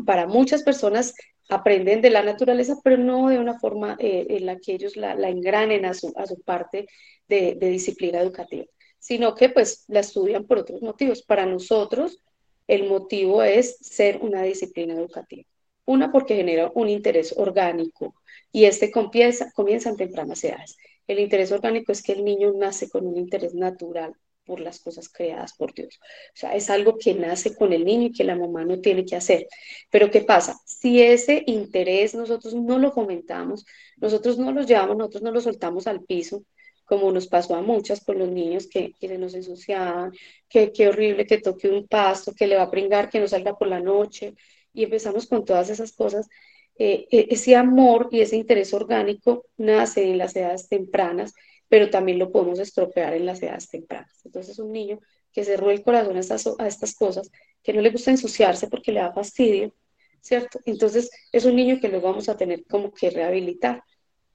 Para muchas personas aprenden de la naturaleza, pero no de una forma eh, en la que ellos la, engranen a su, parte de, disciplina educativa, sino que pues la estudian por otros motivos. Para nosotros el motivo es ser una disciplina educativa. Una porque genera un interés orgánico y este comienza, comienza en tempranas edades. El interés orgánico es que el niño nace con un interés natural por las cosas creadas por Dios. O sea, es algo que nace con el niño y que la mamá no tiene que hacer. Pero ¿qué pasa? Si ese interés nosotros no lo fomentamos, nosotros no lo llevamos, nosotros no lo soltamos al piso, como nos pasó a muchas con los niños que, que se nos ensuciaban, que qué horrible que toque un pasto, que le va a pringar, que no salga por la noche, y empezamos con todas esas cosas. Eh, e, ese amor y ese interés orgánico nace en las edades tempranas, pero también lo podemos estropear en las edades tempranas. Entonces, un niño que cerró el corazón a estas, a estas cosas, que no le gusta ensuciarse porque le da fastidio, ¿cierto? Entonces, es un niño que luego vamos a tener como que rehabilitar,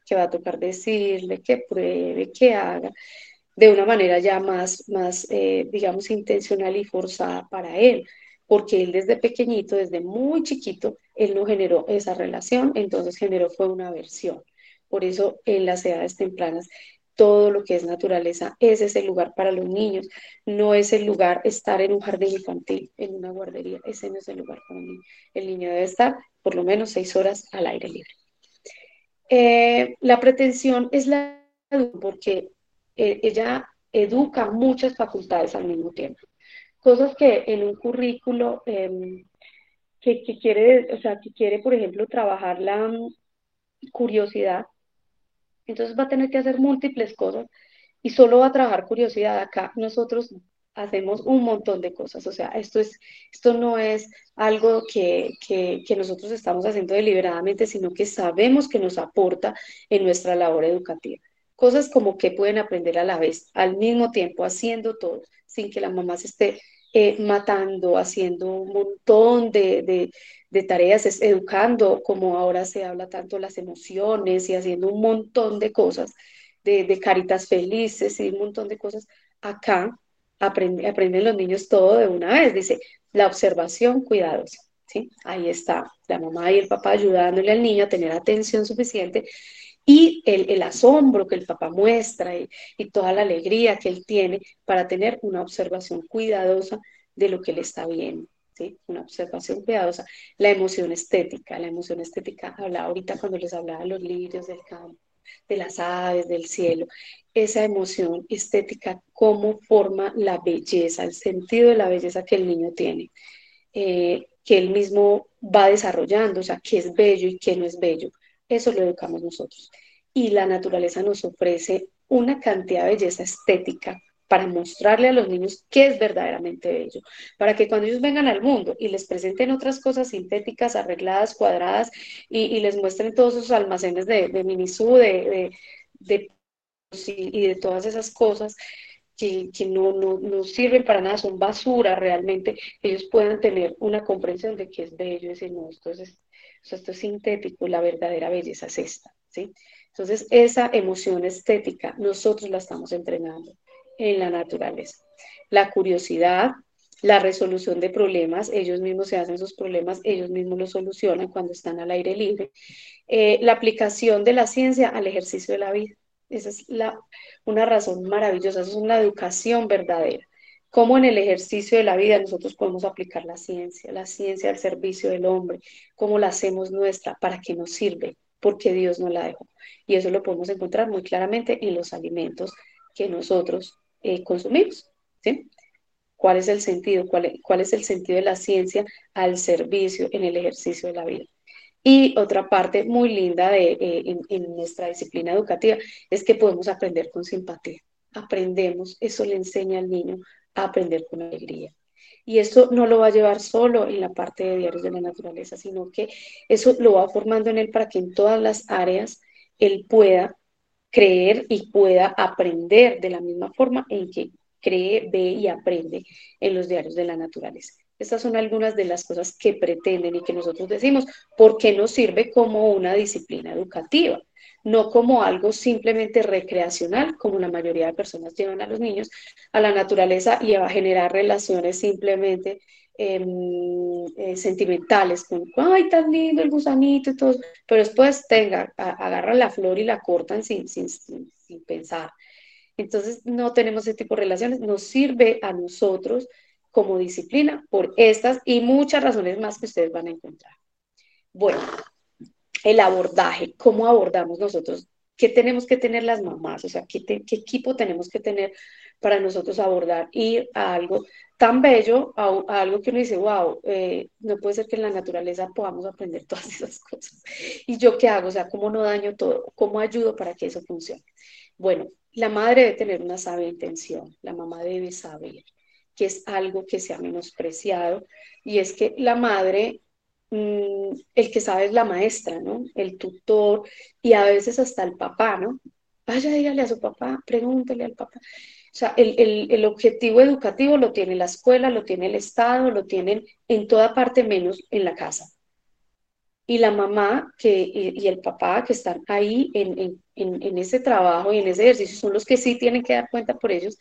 que va a tocar decirle, que pruebe, que haga, de una manera ya más, más eh, digamos, intencional y forzada para él, porque él desde pequeñito, desde muy chiquito, él no generó esa relación, entonces generó fue una aversión. Por eso en las edades tempranas todo lo que es naturaleza, ese es el lugar para los niños, no es el lugar estar en un jardín infantil, en una guardería, ese no es el lugar para un niño. El niño debe estar por lo menos seis horas al aire libre. Eh, la pretensión es la porque eh, ella educa muchas facultades al mismo tiempo, cosas que en un currículo em, que, que, quiere, o sea, que quiere, por ejemplo, trabajar la mm, curiosidad, entonces va a tener que hacer múltiples cosas y solo va a trabajar curiosidad. Acá nosotros hacemos un montón de cosas, o sea, esto, es, esto no es algo que, que, que, nosotros estamos haciendo deliberadamente, sino que sabemos que nos aporta en nuestra labor educativa. Cosas como que pueden aprender a la vez, al mismo tiempo, haciendo todo, sin que la mamá se esté eh, matando, haciendo un montón de, de, tareas, es educando, como ahora se habla tanto las emociones y haciendo un montón de cosas, de, caritas felices y un montón de cosas. Acá aprende, aprenden los niños todo de una vez, dice, la observación cuidadosa. ¿sí? Ahí está la mamá y el papá ayudándole al niño a tener atención suficiente y el, asombro que el papá muestra y, toda la alegría que él tiene para tener una observación cuidadosa de lo que le está viendo. ¿sí? Una observación cuidadosa. La emoción estética, la emoción estética, hablaba ahorita cuando les hablaba de los lirios del campo, de las aves, del cielo, esa emoción estética, cómo forma la belleza, el sentido de la belleza que el niño tiene, eh, que él mismo va desarrollando, o sea, qué es bello y qué no es bello. Eso lo educamos nosotros. Y la naturaleza nos ofrece una cantidad de belleza estética para mostrarle a los niños qué es verdaderamente bello, para que cuando ellos vengan al mundo y les presenten otras cosas sintéticas, arregladas, cuadradas, y, les muestren todos esos almacenes de, de minisú, de, de, y, de todas esas cosas que, que no, no, no, sirven para nada, son basura realmente, ellos puedan tener una comprensión de qué es bello, decir, no, esto es, esto es sintético, la verdadera belleza es esta, ¿sí? Entonces, esa emoción estética nosotros la estamos entrenando en la naturaleza. La curiosidad, la resolución de problemas, ellos mismos se hacen sus problemas, ellos mismos los solucionan cuando están al aire libre. Eh, la aplicación de la ciencia al ejercicio de la vida. Esa es la, una razón maravillosa, es una educación verdadera. Cómo en el ejercicio de la vida nosotros podemos aplicar la ciencia, la ciencia al servicio del hombre, cómo la hacemos nuestra, para qué nos sirve, porque Dios nos la dejó. Y eso lo podemos encontrar muy claramente en los alimentos que nosotros eh, consumimos. ¿sí? ¿Cuál es el sentido? ¿Cuál, ¿Cuál es el sentido de la ciencia al servicio en el ejercicio de la vida? Y otra parte muy linda de, eh, en, en, nuestra disciplina educativa es que podemos aprender con simpatía. Aprendemos, eso le enseña al niño aprender con alegría. Y eso no lo va a llevar solo en la parte de diarios de la naturaleza, sino que eso lo va formando en él para que en todas las áreas él pueda creer y pueda aprender de la misma forma en que cree, ve y aprende en los diarios de la naturaleza. Estas son algunas de las cosas que pretenden y que nosotros decimos, ¿por qué nos sirve como una disciplina educativa? No como algo simplemente recreacional, como la mayoría de personas llevan a los niños a la naturaleza y a generar relaciones simplemente eh, eh, sentimentales, con, ay, tan lindo el gusanito y todo, pero después tenga, a, agarran la flor y la cortan sin, sin, sin, sin pensar. Entonces, no tenemos ese tipo de relaciones, nos sirve a nosotros como disciplina por estas y muchas razones más que ustedes van a encontrar. Bueno, el abordaje, ¿cómo abordamos nosotros? ¿Qué tenemos que tener las mamás? O sea, ¿qué, qué equipo tenemos que tener para nosotros abordar, ir a algo tan bello, a, a algo que uno dice, wow, eh, no puede ser que en la naturaleza podamos aprender todas esas cosas. ¿Y yo qué hago? O sea, ¿cómo no daño todo? ¿Cómo ayudo para que eso funcione? Bueno, la madre debe tener una sabia intención, la mamá debe saber que es algo que se ha menospreciado y es que la madre, mm, el que sabe es la maestra, ¿no? El tutor y a veces hasta el papá, ¿no? Vaya, dígale a su papá, pregúntele al papá. O sea, el, el, objetivo educativo lo tiene la escuela, lo tiene el Estado, lo tienen en toda parte menos en la casa. Y la mamá que, y, el papá que están ahí en, en, en, ese trabajo y en ese ejercicio son los que sí tienen que dar cuenta por ellos,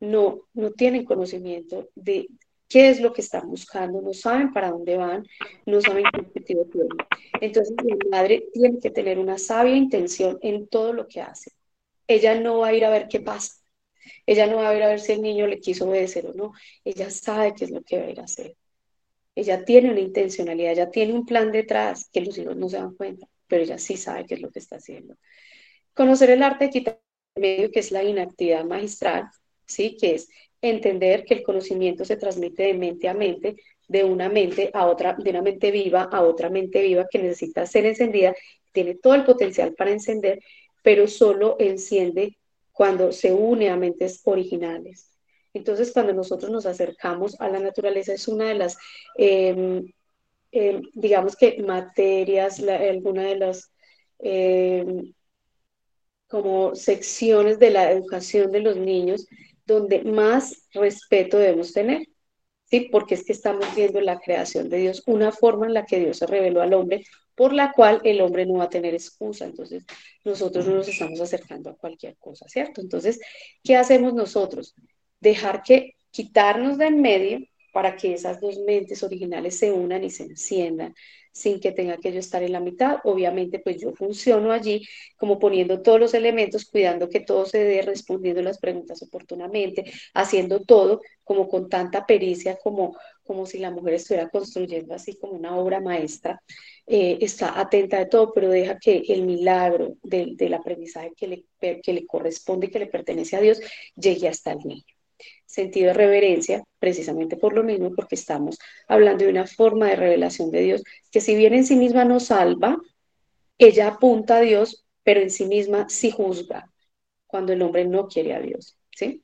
no, no tienen conocimiento de qué es lo que están buscando, no saben para dónde van, no saben qué objetivo tienen. Entonces, la madre tiene que tener una sabia intención en todo lo que hace. Ella no va a ir a ver qué pasa. Ella no va a ir a ver si el niño le quiso obedecer o no. Ella sabe qué es lo que va a ir a hacer. Ella tiene una intencionalidad, ella tiene un plan detrás que los hijos no se dan cuenta, pero ella sí sabe qué es lo que está haciendo. Conocer el arte de quitar medio, que es la inactividad magistral, ¿sí? que es entender que el conocimiento se transmite de mente a mente, de una mente a otra, de una mente viva a otra mente viva que necesita ser encendida, tiene todo el potencial para encender, pero solo enciende cuando se une a mentes originales. Entonces, cuando nosotros nos acercamos a la naturaleza, es una de las, em, em, digamos que materias, alguna de las em, como secciones de la educación de los niños donde más respeto debemos tener. ¿Sí? Porque es que estamos viendo la creación de Dios, una forma en la que Dios se reveló al hombre, por la cual el hombre no va a tener excusa. Entonces, nosotros no nos estamos acercando a cualquier cosa, ¿cierto? Entonces, ¿qué hacemos nosotros? Dejar que quitarnos de en medio para que esas dos mentes originales se unan y se enciendan sin que tenga que yo estar en la mitad. Obviamente, pues yo funciono allí como poniendo todos los elementos, cuidando que todo se dé, respondiendo las preguntas oportunamente, haciendo todo como con tanta pericia como, como si la mujer estuviera construyendo así como una obra maestra. Eh, está atenta de todo, pero deja que el milagro del, del aprendizaje que le, que le corresponde y que le pertenece a Dios llegue hasta el niño sentido de reverencia, precisamente por lo mismo, porque estamos hablando de una forma de revelación de Dios que si bien en sí misma no salva, ella apunta a Dios, pero en sí misma sí juzga cuando el hombre no quiere a Dios, ¿sí?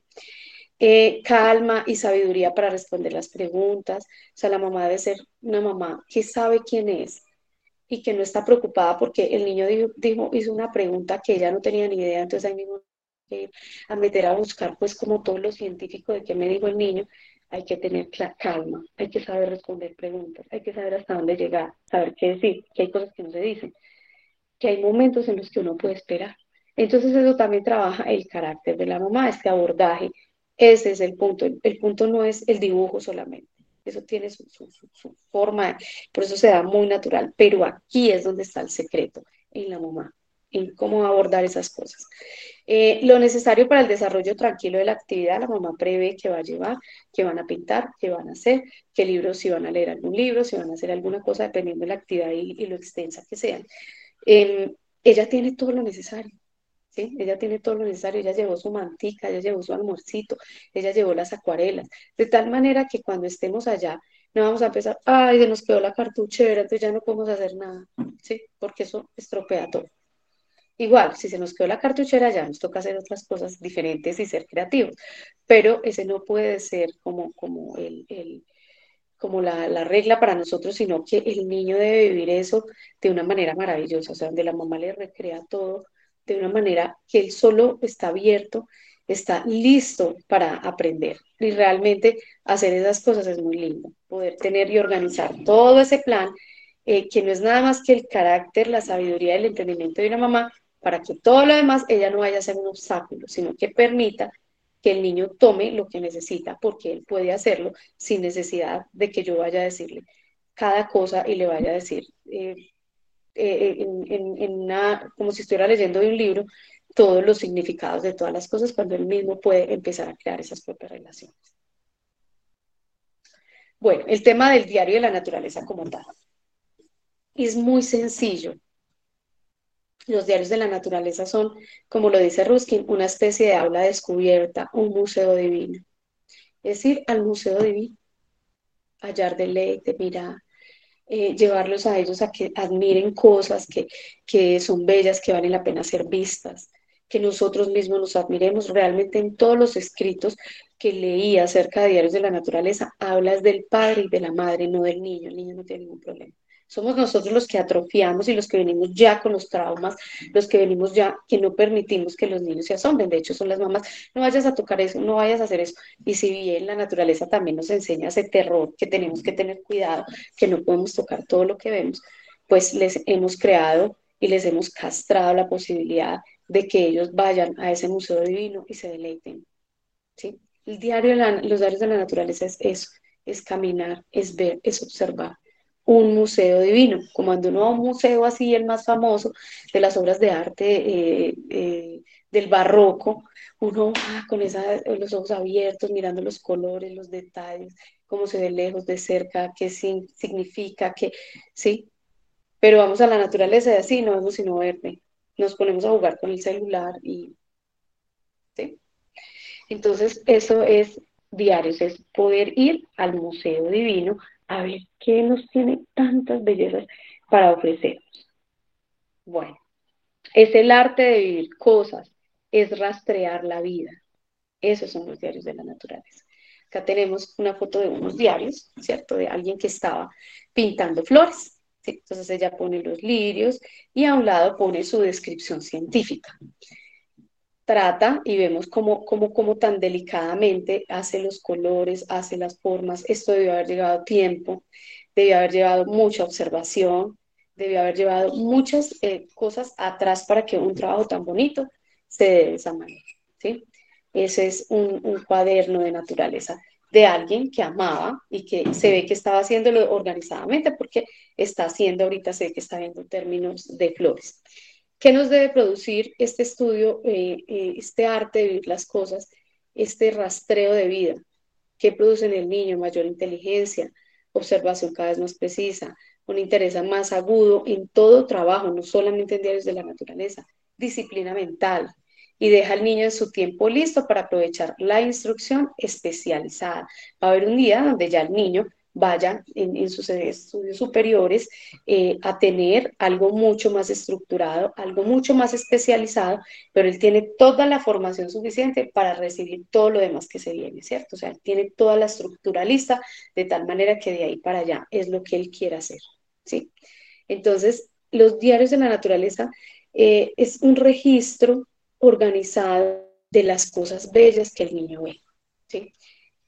Eh, calma y sabiduría para responder las preguntas. O sea, la mamá debe ser una mamá que sabe quién es y que no está preocupada porque el niño dijo, hizo una pregunta que ella no tenía ni idea, entonces ahí mismo a meter a buscar, pues como todo lo científico de qué me dijo el niño, hay que tener calma, hay que saber responder preguntas, hay que saber hasta dónde llegar, saber qué decir, que hay cosas que no se dicen, que hay momentos en los que uno puede esperar. Entonces eso también trabaja el carácter de la mamá, este abordaje, ese es el punto, el, punto no es el dibujo solamente, eso tiene su, su, forma, por eso se da muy natural, pero aquí es donde está el secreto, en la mamá, en cómo abordar esas cosas. Eh, lo necesario para el desarrollo tranquilo de la actividad, la mamá prevé que va a llevar, que van a pintar, que van a hacer, qué libros, si van a leer algún libro, si van a hacer alguna cosa, dependiendo de la actividad y, lo extensa que sean. Em, ella tiene todo lo necesario. ¿Sí? Ella tiene todo lo necesario, ella llevó su mantica, ella llevó su almuercito, ella llevó las acuarelas, de tal manera que cuando estemos allá no vamos a empezar, ay, se nos quedó la cartuchera, entonces ya no podemos hacer nada, ¿sí? Porque eso estropea todo. Igual, si se nos quedó la cartuchera, ya nos toca hacer otras cosas diferentes y ser creativos, pero ese no puede ser como, como, el, el como la, la, regla para nosotros, sino que el niño debe vivir eso de una manera maravillosa, o sea, donde la mamá le recrea todo de una manera que él solo está abierto, está listo para aprender. Y realmente hacer esas cosas es muy lindo, poder tener y organizar todo ese plan, eh, que no es nada más que el carácter, la sabiduría, el entendimiento de una mamá, para que todo lo demás ella no vaya a ser un obstáculo, sino que permita que el niño tome lo que necesita, porque él puede hacerlo sin necesidad de que yo vaya a decirle cada cosa y le vaya a decir, eh, eh, en, una, como si estuviera leyendo de un libro, todos los significados de todas las cosas, cuando él mismo puede empezar a crear esas propias relaciones. Bueno, el tema del diario de la naturaleza como tal. Es muy sencillo. Los diarios de la naturaleza son, como lo dice Ruskin, una especie de aula descubierta, un museo divino. Es ir al museo divino, hallar deleite, mirar, eh, llevarlos a ellos a que admiren cosas que, que son bellas, que valen la pena ser vistas, que nosotros mismos nos admiremos. Realmente en todos los escritos que leí acerca de diarios de la naturaleza, hablas del padre y de la madre, no del niño. El niño no tiene ningún problema. Somos nosotros los que atrofiamos y los que venimos ya con los traumas, los que venimos ya que no permitimos que los niños se asombren. De hecho, son las mamás, no vayas a tocar eso, no vayas a hacer eso. Y si bien la naturaleza también nos enseña ese terror, que tenemos que tener cuidado, que no podemos tocar todo lo que vemos, pues les hemos creado y les hemos castrado la posibilidad de que ellos vayan a ese museo divino y se deleiten. ¿sí? El diario los diarios de la naturaleza es eso, es caminar, es ver, es observar un museo divino, cuando uno va a museo así, el más famoso de las obras de arte eh, eh, del barroco, uno va con los ojos abiertos, mirando los colores, los detalles, cómo se ve lejos, de cerca, qué significa, qué, sí, pero vamos a la naturaleza y así no vemos sino verde, nos ponemos a jugar con el celular y, ¿sí? Entonces, eso es diarios, es poder ir al Museo Divino a ver qué nos tiene tantas bellezas para ofrecernos. Bueno, es el arte de vivir cosas, es rastrear la vida. Esos son los diarios de la naturaleza. Acá tenemos una foto de unos diarios, ¿cierto? De alguien que estaba pintando flores. Entonces ella pone los lirios y a un lado pone su descripción científica trata y vemos cómo, cómo, cómo tan delicadamente hace los colores, hace las formas. Esto debió haber llevado tiempo, debió haber llevado mucha observación, debió haber llevado muchas eh, cosas atrás para que un trabajo tan bonito se dé de esa manera. ¿sí? Ese es un, un cuaderno de naturaleza de alguien que amaba y que se ve que estaba haciéndolo organizadamente porque está haciendo ahorita, se ve que está viendo términos de flores. ¿Qué nos debe producir este estudio, eh, eh, este arte de vivir las cosas, este rastreo de vida? ¿Qué produce en el niño? Mayor inteligencia, observación cada vez más precisa, un interés más agudo en todo trabajo, no solamente en diarios de la naturaleza, disciplina mental, y deja al niño en su tiempo listo para aprovechar la instrucción especializada. Va a haber un día donde ya el niño vaya en, sus estudios superiores eh, a tener algo mucho más estructurado, algo mucho más especializado, pero él tiene toda la formación suficiente para recibir todo lo demás que se viene, ¿cierto? O sea, él tiene toda la estructura lista de tal manera que de ahí para allá es lo que él quiere hacer, ¿sí? Entonces, los diarios de la naturaleza eh, es un registro organizado de las cosas bellas que el niño ve, ¿sí?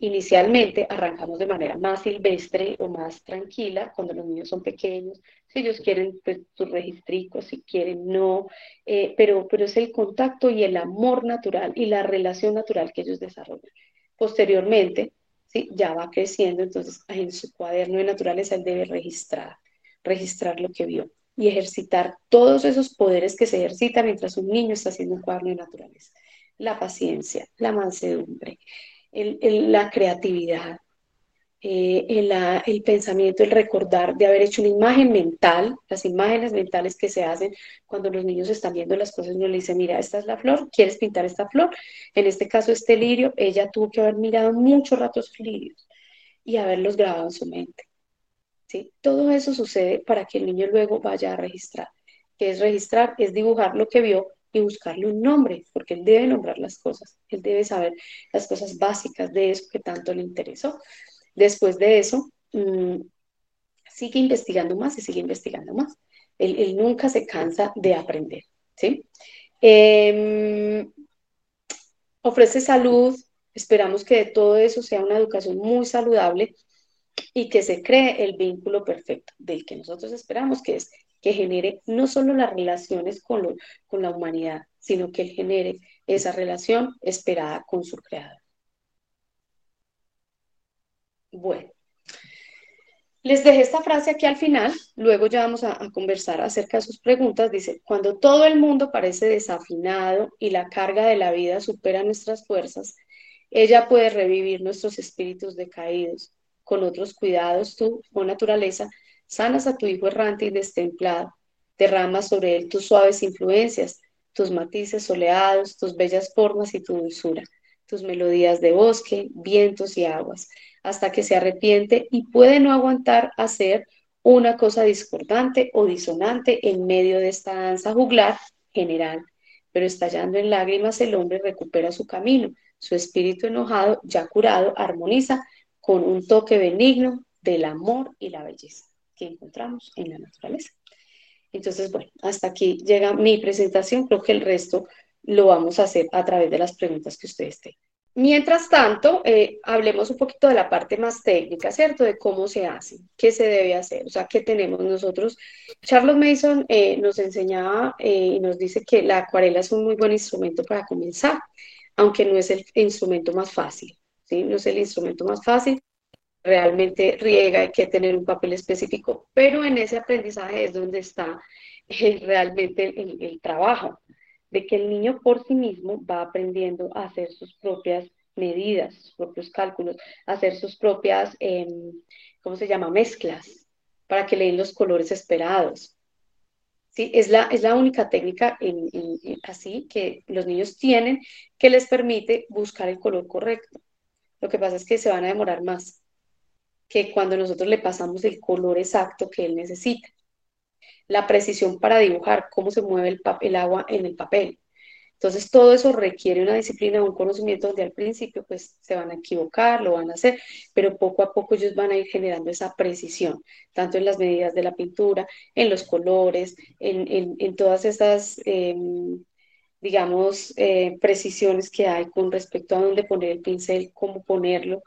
Inicialmente arrancamos de manera más silvestre o más tranquila cuando los niños son pequeños. Si ellos quieren, pues sus registricos, si quieren, no. Eh, pero, pero es el contacto y el amor natural y la relación natural que ellos desarrollan. Posteriormente, ¿sí? ya va creciendo, entonces en su cuaderno de naturaleza él debe registrar, registrar lo que vio y ejercitar todos esos poderes que se ejercitan mientras un niño está haciendo un cuaderno de naturaleza. La paciencia, la mansedumbre, la creatividad, eh, el, pensamiento, el recordar de haber hecho una imagen mental, las imágenes mentales que se hacen cuando los niños están viendo las cosas, uno le dice, mira, esta es la flor, ¿quieres pintar esta flor? En este caso, este lirio, ella tuvo que haber mirado mucho rato lirios y haberlos grabado en su mente. ¿sí? Todo eso sucede para que el niño luego vaya a registrar. ¿Qué es registrar? Es dibujar lo que vio y buscarle un nombre, porque él debe nombrar las cosas, él debe saber las cosas básicas de eso que tanto le interesó. Después de eso, mm, sigue investigando más y sigue investigando más. Él, nunca se cansa de aprender, ¿sí? Em, ofrece salud, esperamos que de todo eso sea una educación muy saludable y que se cree el vínculo perfecto del que nosotros esperamos, que es que genere no solo las relaciones con, la humanidad, sino que genere esa relación esperada con su creador. Bueno, les dejé esta frase aquí al final, luego ya vamos a, a, conversar acerca de sus preguntas. Dice, cuando todo el mundo parece desafinado y la carga de la vida supera nuestras fuerzas, ella puede revivir nuestros espíritus decaídos. Con otros cuidados, tú, o naturaleza, sanas a tu hijo errante y destemplado, derramas sobre él tus suaves influencias, tus matices soleados, tus bellas formas y tu dulzura, tus melodías de bosque, vientos y aguas, hasta que se arrepiente y puede no aguantar hacer una cosa discordante o disonante en medio de esta danza juglar general, pero estallando en lágrimas el hombre recupera su camino. Su espíritu enojado, ya curado, armoniza con un toque benigno del amor y la belleza que encontramos en la naturaleza. Entonces, bueno, hasta aquí llega mi presentación. Creo que el resto lo vamos a hacer a través de las preguntas que ustedes tengan. Mientras tanto, eh, hablemos un poquito de la parte más técnica, ¿cierto? De cómo se hace, qué se debe hacer, o sea, qué tenemos nosotros. Charles Mason eh, nos enseñaba eh, y nos dice que la acuarela es un muy buen instrumento para comenzar, aunque no es el instrumento más fácil, ¿sí? No es el instrumento más fácil, realmente riega, hay que tener un papel específico, pero en ese aprendizaje es donde está realmente el trabajo de que el niño por sí mismo va aprendiendo a hacer sus propias medidas, sus propios cálculos, hacer sus propias, em, ¿cómo se llama?, mezclas, para que le den los colores esperados. ¿Sí? Es, la, es la única técnica así que los niños tienen que les permite buscar el color correcto. Lo que pasa es que se van a demorar más que cuando nosotros le pasamos el color exacto que él necesita la precisión para dibujar, cómo se mueve el, agua en el papel. Entonces, todo eso requiere una disciplina, un conocimiento donde al principio pues se van a equivocar, lo van a hacer, pero poco a poco ellos van a ir generando esa precisión, tanto en las medidas de la pintura, en los colores, en, todas esas, em, digamos, eh, precisiones que hay con respecto a dónde poner el pincel, cómo ponerlo.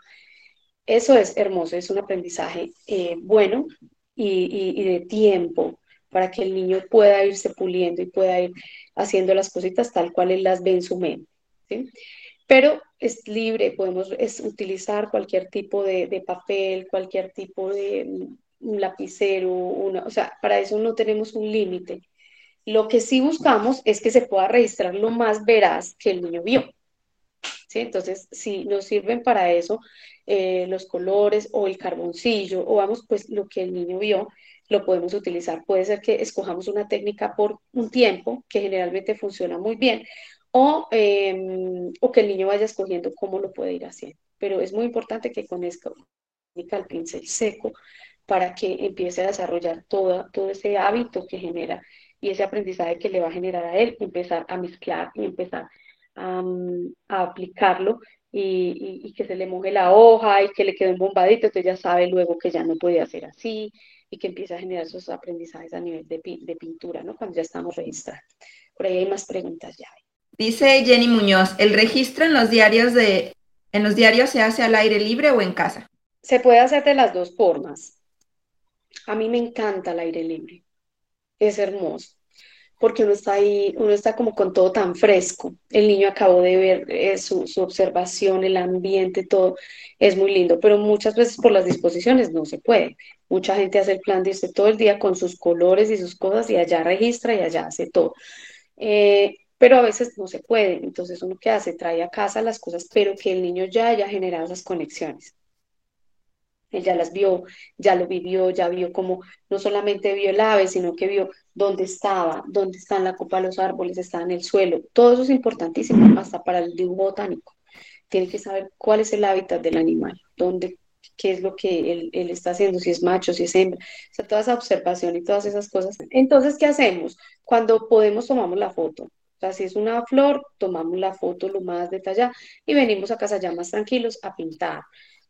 Eso es hermoso, es un aprendizaje eh, bueno y, de tiempo, para que el niño pueda irse puliendo y pueda ir haciendo las cositas tal cual él las ve en su mente. Pero es libre, podemos utilizar cualquier tipo de, papel, cualquier tipo de un lapicero, o sea, para eso no tenemos un límite. Lo que sí buscamos es que se pueda registrar lo más veraz que el niño vio. ¿Sí? Entonces, si nos sirven para eso eh, los colores o el carboncillo, o vamos, pues lo que el niño vio, lo podemos utilizar. Puede ser que escojamos una técnica por un tiempo, que generalmente funciona muy bien, o, em, o que el niño vaya escogiendo cómo lo puede ir haciendo. Pero es muy importante que con esto el pincel seco para que empiece a desarrollar todo, todo ese hábito que genera y ese aprendizaje que le va a generar a él, empezar a mezclar y empezar a, a aplicarlo y, y, que se le moje la hoja y que le quede un bombadito, entonces ya sabe luego que ya no puede hacer así y que empieza a generar sus aprendizajes a nivel de, de pintura, ¿no? Cuando ya estamos registrando. Por ahí hay más preguntas ya. Dice Jenny Muñoz, ¿el registro en los diarios de en los diarios se hace al aire libre o en casa? Se puede hacer de las dos formas. A mí me encanta el aire libre. Es hermoso porque uno está ahí, uno está como con todo tan fresco. El niño acabó de ver eh, su, observación, el ambiente, todo es muy lindo, pero muchas veces por las disposiciones no se puede. Mucha gente hace el plan de todo el día con sus colores y sus cosas y allá registra y allá hace todo. Eh, pero a veces no se puede, entonces uno que hace, trae a casa las cosas, pero que el niño ya haya generado esas conexiones. Él ya las vio, ya lo vivió, ya vio como no solamente vio el ave, sino que vio dónde estaba, dónde está la copa de los árboles, está en el suelo. Todo eso es importantísimo, hasta para el dibujo botánico. Tiene que saber cuál es el hábitat del animal, dónde, qué es lo que él, él, está haciendo, si es macho, si es hembra, o sea, toda esa observación y todas esas cosas. Entonces, ¿qué hacemos? Cuando podemos, tomamos la foto. O sea, si es una flor, tomamos la foto lo más detallada y venimos a casa ya más tranquilos a pintar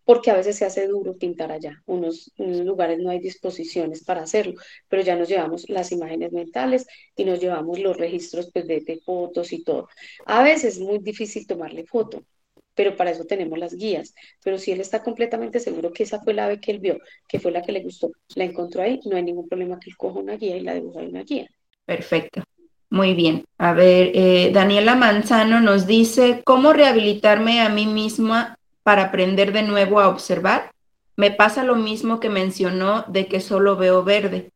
porque a veces se hace duro pintar allá. Unos, lugares no hay disposiciones para hacerlo, pero ya nos llevamos las imágenes mentales y nos llevamos los registros pues, de, de fotos y todo. A veces es muy difícil tomarle foto, pero para eso tenemos las guías. Pero si él está completamente seguro que esa fue la ave que él vio, que fue la que le gustó, la encontró ahí, no hay ningún problema que él coja una guía y la dibuja en una guía. Perfecto. Muy bien. A ver, eh, Daniela Manzano nos dice, ¿cómo rehabilitarme a mí misma para aprender de nuevo a observar, me pasa lo mismo que mencionó de que solo veo verde.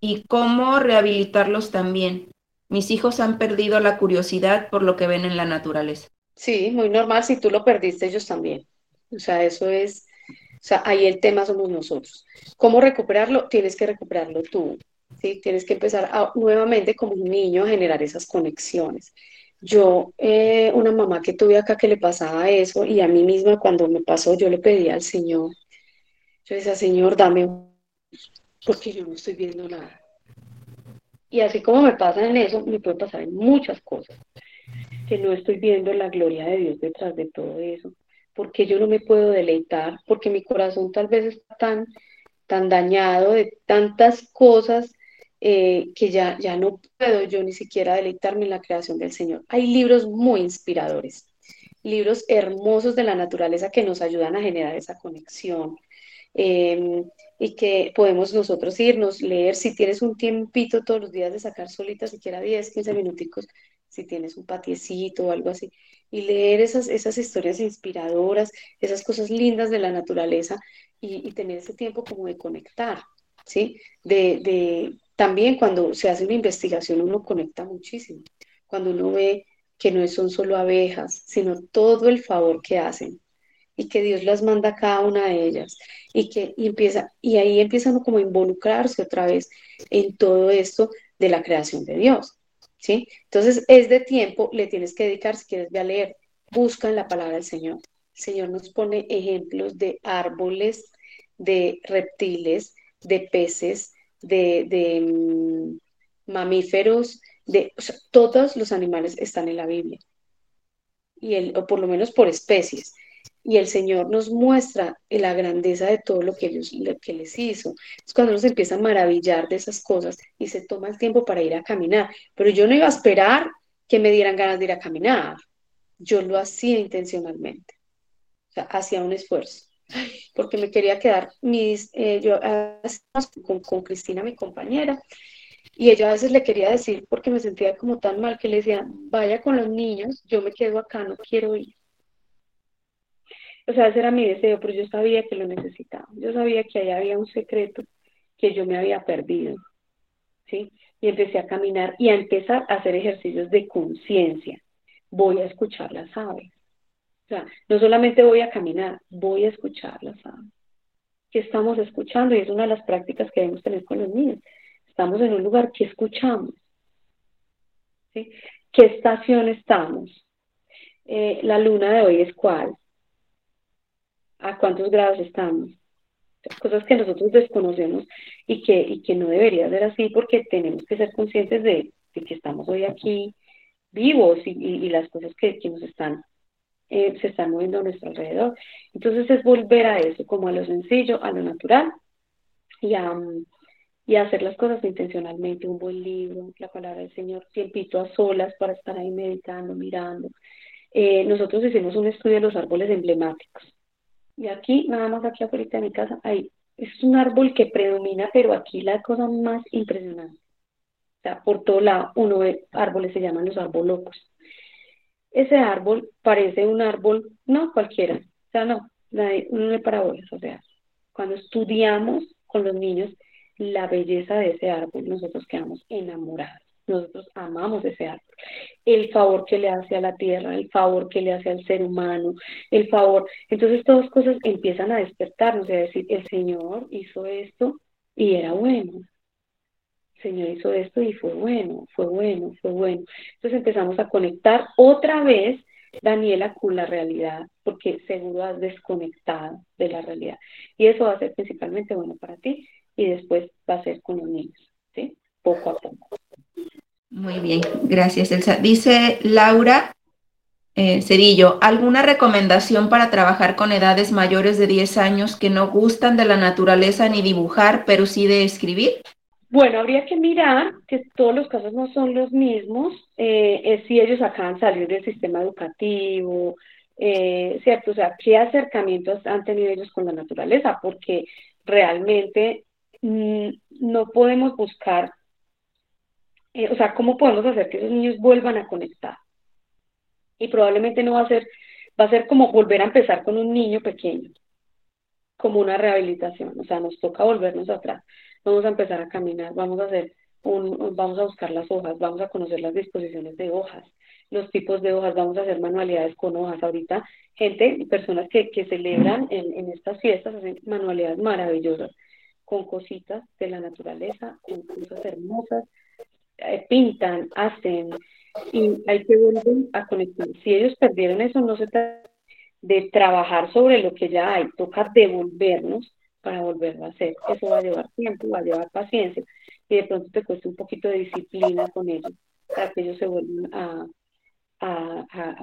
¿Y cómo rehabilitarlos también? Mis hijos han perdido la curiosidad por lo que ven en la naturaleza. Sí, muy normal. Si tú lo perdiste, ellos también. O sea, eso es, o sea, ahí el tema somos nosotros. ¿Cómo recuperarlo? Tienes que recuperarlo tú. ¿sí? Tienes que empezar nuevamente como un niño a generar esas conexiones. Yo, eh, una mamá que tuve acá que le pasaba eso y a mí misma cuando me pasó, yo le pedía al Señor, yo decía, Señor, dame, porque yo no estoy viendo nada. Y así como me pasa en eso, me puede pasar en muchas cosas. que no estoy viendo la gloria de Dios detrás de todo eso, porque yo no me puedo deleitar, porque mi corazón tal vez está tan, tan dañado de tantas cosas eh, que ya, ya no puedo yo ni siquiera deleitarme en la creación del Señor. Hay libros muy inspiradores, libros hermosos de la naturaleza que nos ayudan a generar esa conexión. Em, y que podemos nosotros irnos, leer, si tienes un tiempito todos los días de sacar solita, siquiera 10, 15 minuticos, si tienes un patiecito o algo así, y leer esas, esas historias inspiradoras, esas cosas lindas de la naturaleza y, tener ese tiempo como de conectar, ¿sí? De, de, también cuando se hace una investigación uno conecta muchísimo, cuando uno ve que no son solo abejas, sino todo el favor que hacen y que Dios las manda a cada una de ellas y que empieza y ahí empiezan como a involucrarse otra vez en todo esto de la creación de Dios, ¿sí? Entonces es de tiempo, le tienes que dedicar si quieres ve a leer, busca en la palabra del Señor. El Señor nos pone ejemplos de árboles, de reptiles, de peces, de, mm, mamíferos, de todos los animales están en la Biblia. Y el, o por lo menos por especies y el Señor nos muestra la grandeza de todo lo que, ellos, que les hizo. Es cuando uno se empieza a maravillar de esas cosas y se toma el tiempo para ir a caminar. Pero yo no iba a esperar que me dieran ganas de ir a caminar. Yo lo hacía intencionalmente. O sea, hacía un esfuerzo. Porque me quería quedar, mis, eh, yo con, con Cristina, mi compañera, y ella a veces le quería decir, porque me sentía como tan mal, que le decía, vaya con los niños, yo me quedo acá, no quiero ir. O sea, ese era mi deseo, pero yo sabía que lo necesitaba. Yo sabía que ahí había un secreto que yo me había perdido. ¿Sí? Y empecé a caminar y a empezar a hacer ejercicios de conciencia. Voy a escuchar las aves. O sea, no solamente voy a caminar, voy a escuchar las aves. ¿Qué estamos escuchando? Y es una de las prácticas que debemos tener con los niños. Estamos en un lugar que escuchamos. ¿Qué estación estamos? Eh, la luna de hoy es cuál? a cuántos grados estamos. Cosas que nosotros desconocemos y que, y que no debería ser así porque tenemos que ser conscientes de, que estamos hoy aquí vivos y, y, las cosas que, que nos están, eh, se están moviendo a nuestro alrededor. Entonces es volver a eso, como a lo sencillo, a lo natural y a, y hacer las cosas intencionalmente, un buen libro, la palabra del Señor, tiempito a solas para estar ahí meditando, mirando. Eh, nosotros hicimos un estudio de los árboles emblemáticos y aquí, nada más aquí afuera de mi casa, hay, es un árbol que predomina, pero aquí la cosa más impresionante. O sea, por todo lado, uno ve árboles, se llaman los árboles locos. Ese árbol parece un árbol, no cualquiera, o sea, no, no es para bolas, o sea, cuando estudiamos con los niños la belleza de ese árbol, nosotros quedamos enamorados. Nosotros amamos ese árbol. El favor que le hace a la tierra, el favor que le hace al ser humano, el favor. Entonces todas cosas empiezan a despertarnos, a decir, el Señor hizo esto y era bueno. Señor hizo esto y fue bueno, fue bueno, fue bueno. Entonces empezamos a conectar otra vez, Daniela, con la realidad, porque seguro has desconectado de la realidad. Y eso va a ser principalmente bueno para ti y después va a ser con los niños, ¿sí? Poco a poco. Muy bien, gracias Elsa. Dice Laura eh, Cerillo, ¿alguna recomendación para trabajar con edades mayores de 10 años que no gustan de la naturaleza ni dibujar, pero sí de escribir? Bueno, habría que mirar que todos los casos no son los mismos, eh, si ellos acaban de salir del sistema educativo, eh, ¿cierto? O sea, ¿qué acercamientos han tenido ellos con la naturaleza? Porque realmente mm, no podemos buscar eh, o sea, ¿cómo podemos hacer que esos niños vuelvan a conectar? Y probablemente no va a ser, va a ser como volver a empezar con un niño pequeño, como una rehabilitación, o sea, nos toca volvernos atrás, vamos a empezar a caminar, vamos a hacer un, vamos a buscar las hojas, vamos a conocer las disposiciones de hojas, los tipos de hojas, vamos a hacer manualidades con hojas. Ahorita, gente, personas que, que celebran en, en estas fiestas hacen manualidades maravillosas, con cositas de la naturaleza, con cosas hermosas, eh, pintan, hacen, y hay que volver a conectar. Si ellos perdieron eso, no se trata de trabajar sobre lo que ya hay, toca devolvernos para volverlo a hacer. Eso va a llevar tiempo, va a llevar paciencia, y de pronto te cuesta un poquito de disciplina con ellos, para que ellos se vuelvan a,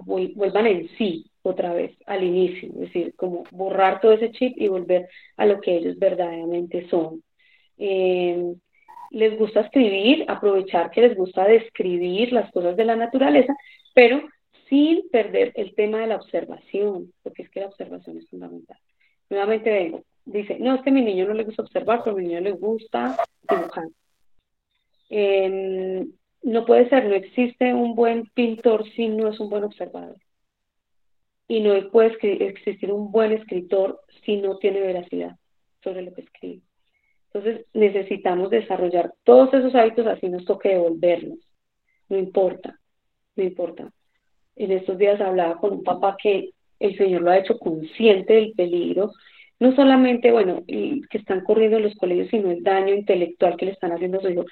vuelvan en sí otra vez al inicio, es decir, como borrar todo ese chip y volver a lo que ellos verdaderamente son. Eh, les gusta escribir, aprovechar que les gusta describir las cosas de la naturaleza, pero sin perder el tema de la observación, porque es que la observación es fundamental. Nuevamente vengo, dice, no, es que mi niño no le gusta observar, pero mi niño le gusta dibujar. Em, no puede ser, no existe un buen pintor si no es un buen observador. Y no puede existir un buen escritor si no tiene veracidad sobre lo que escribe. Entonces necesitamos desarrollar todos esos hábitos, así nos toque devolvernos. No importa, no importa. En estos días hablaba con un papá que el Señor lo ha hecho consciente del peligro, no solamente, bueno, que están corriendo en los colegios, sino el daño intelectual que le están haciendo a su hijo.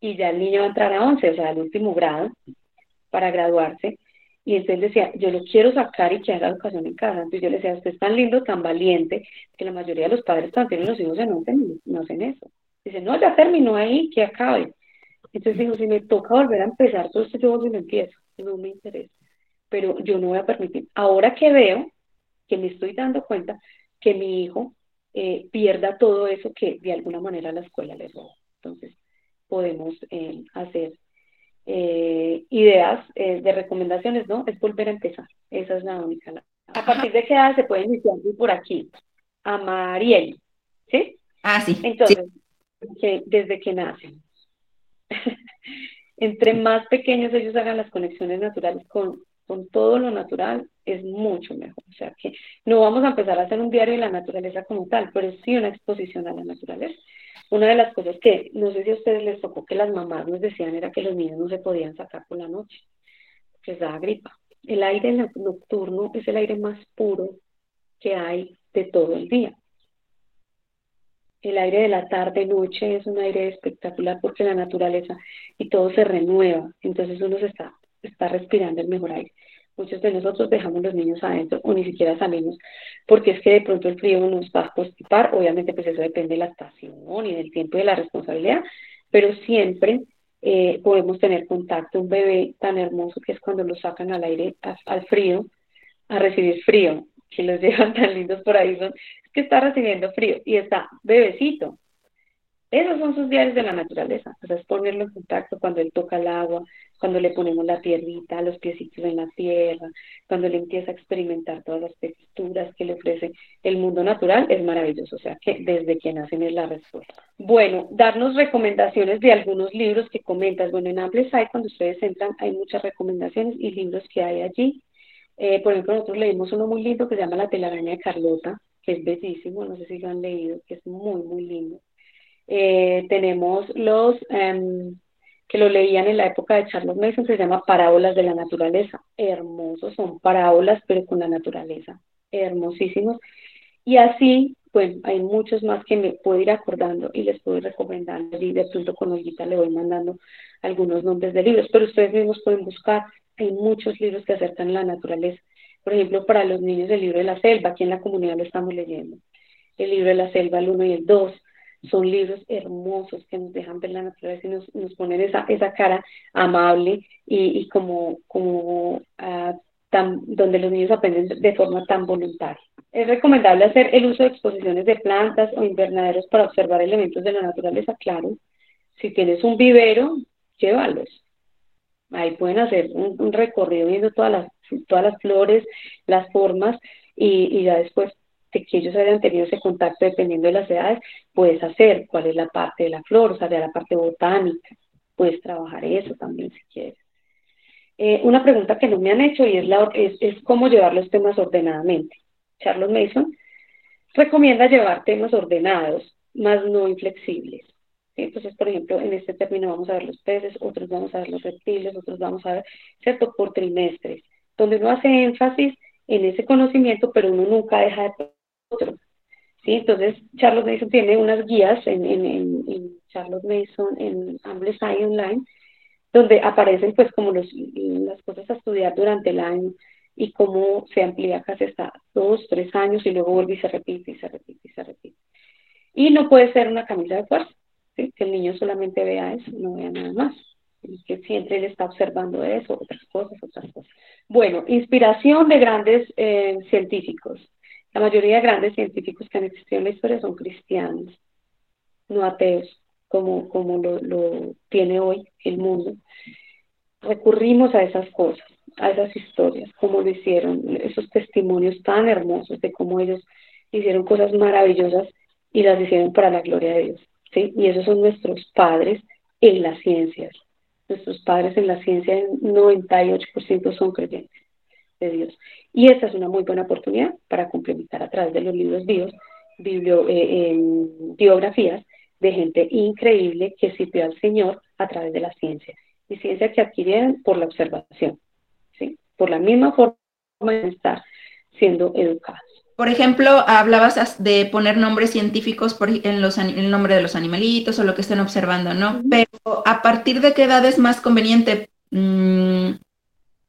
Y ya el niño va a entrar a 11, o sea, al último grado, para graduarse. Y entonces decía, yo lo quiero sacar y que haga educación en casa. Entonces yo le decía, usted es tan lindo, tan valiente, que la mayoría de los padres cuando tienen los hijos en 11 no hacen eso. Dice, no, ya terminó ahí, que acabe. Entonces dijo, si me toca volver a empezar, todo esto yo vuelvo y lo empiezo. No me interesa. Pero yo no voy a permitir. Ahora que veo, que me estoy dando cuenta, que mi hijo eh, pierda todo eso que de alguna manera la escuela le robó. Entonces, podemos eh, hacer eh, ideas de recomendaciones, ¿no? Es volver a empezar. Esa es la única. A partir de qué edad se puede iniciar por aquí? A Mariel, ¿sí? Ah, sí. Entonces, desde que nacen. Entre más pequeños ellos hagan las conexiones naturales con con todo lo natural es mucho mejor. O sea que no vamos a empezar a hacer un diario de la naturaleza como tal, pero sí una exposición a la naturaleza. Una de las cosas que no sé si a ustedes les tocó que las mamás nos decían era que los niños no se podían sacar por la noche, que les daba gripa. El aire nocturno es el aire más puro que hay de todo el día. El aire de la tarde, noche es un aire espectacular porque la naturaleza y todo se renueva. Entonces uno se está está respirando el mejor aire. Muchos de nosotros dejamos los niños adentro o ni siquiera salimos porque es que de pronto el frío nos va a constipar. Obviamente, pues eso depende de la estación y del tiempo y de la responsabilidad, pero siempre eh, podemos tener contacto. Un bebé tan hermoso que es cuando lo sacan al aire, al frío, a recibir frío, que los llevan tan lindos por ahí, son, es que está recibiendo frío y está bebecito, esos son sus diarios de la naturaleza. O sea, es ponerlo en contacto cuando él toca el agua, cuando le ponemos la tierrita, los piecitos en la tierra, cuando él empieza a experimentar todas las texturas que le ofrece el mundo natural, es maravilloso. O sea, que desde que nacen es la respuesta. Bueno, darnos recomendaciones de algunos libros que comentas. Bueno, en Amplify, cuando ustedes entran, hay muchas recomendaciones y libros que hay allí. Eh, por ejemplo, nosotros leímos uno muy lindo que se llama La telaraña de Carlota, que es bellísimo, no sé si lo han leído, que es muy, muy lindo. Eh, tenemos los em, que lo leían en la época de Charles Mason, se llama Parábolas de la Naturaleza. Hermosos, son parábolas, pero con la naturaleza. Hermosísimos. Y así, bueno, hay muchos más que me puedo ir acordando y les puedo ir recomendando. Y de pronto con Olguita le voy mandando algunos nombres de libros, pero ustedes mismos pueden buscar. Hay muchos libros que acercan la naturaleza. Por ejemplo, para los niños del libro de la selva, aquí en la comunidad lo estamos leyendo. El libro de la selva, el 1 y el 2 son libros hermosos que nos dejan ver la naturaleza y nos, nos ponen esa, esa cara amable y, y como, como uh, tan, donde los niños aprenden de forma tan voluntaria. Es recomendable hacer el uso de exposiciones de plantas o invernaderos para observar elementos de la naturaleza, claro. Si tienes un vivero, llévalos. Ahí pueden hacer un, un recorrido viendo todas las, todas las flores, las formas y, y ya después que ellos hayan tenido ese contacto dependiendo de las edades, puedes hacer cuál es la parte de la flor, o sea, la parte botánica, puedes trabajar eso también si quieres. Eh, una pregunta que no me han hecho y es, la, es, es cómo llevar los temas ordenadamente. Charles Mason recomienda llevar temas ordenados, más no inflexibles. Entonces, por ejemplo, en este término vamos a ver los peces, otros vamos a ver los reptiles, otros vamos a ver, ¿cierto?, por trimestres, donde uno hace énfasis en ese conocimiento, pero uno nunca deja de ¿sí? Entonces, Charles Mason tiene unas guías en, en, en, Charles Mason, en Amplify Online, donde aparecen pues como los, las cosas a estudiar durante el año y cómo se amplía casi hasta dos, tres años y luego vuelve y se repite y se repite y se repite. Y no puede ser una camisa de fuerza, ¿sí? que el niño solamente vea eso, no vea nada más. que siempre él está observando eso, otras cosas, otras cosas. Bueno, inspiración de grandes eh, científicos. La mayoría de grandes científicos que han existido en la historia son cristianos, no ateos, como, como lo, lo tiene hoy el mundo. Recurrimos a esas cosas, a esas historias, como lo hicieron, esos testimonios tan hermosos de cómo ellos hicieron cosas maravillosas y las hicieron para la gloria de Dios. ¿sí? Y esos son nuestros padres en las ciencias. Nuestros padres en la ciencia, el 98% son creyentes de Dios. Y esta es una muy buena oportunidad para complementar a través de los libros vivos, eh, biografías de gente increíble que sirvió al Señor a través de la ciencia. Y ciencia que adquirieron por la observación, ¿sí? por la misma forma de estar siendo educados. Por ejemplo, hablabas de poner nombres científicos por, en los, el nombre de los animalitos o lo que estén observando, ¿no? Pero ¿a partir de qué edad es más conveniente? Mm,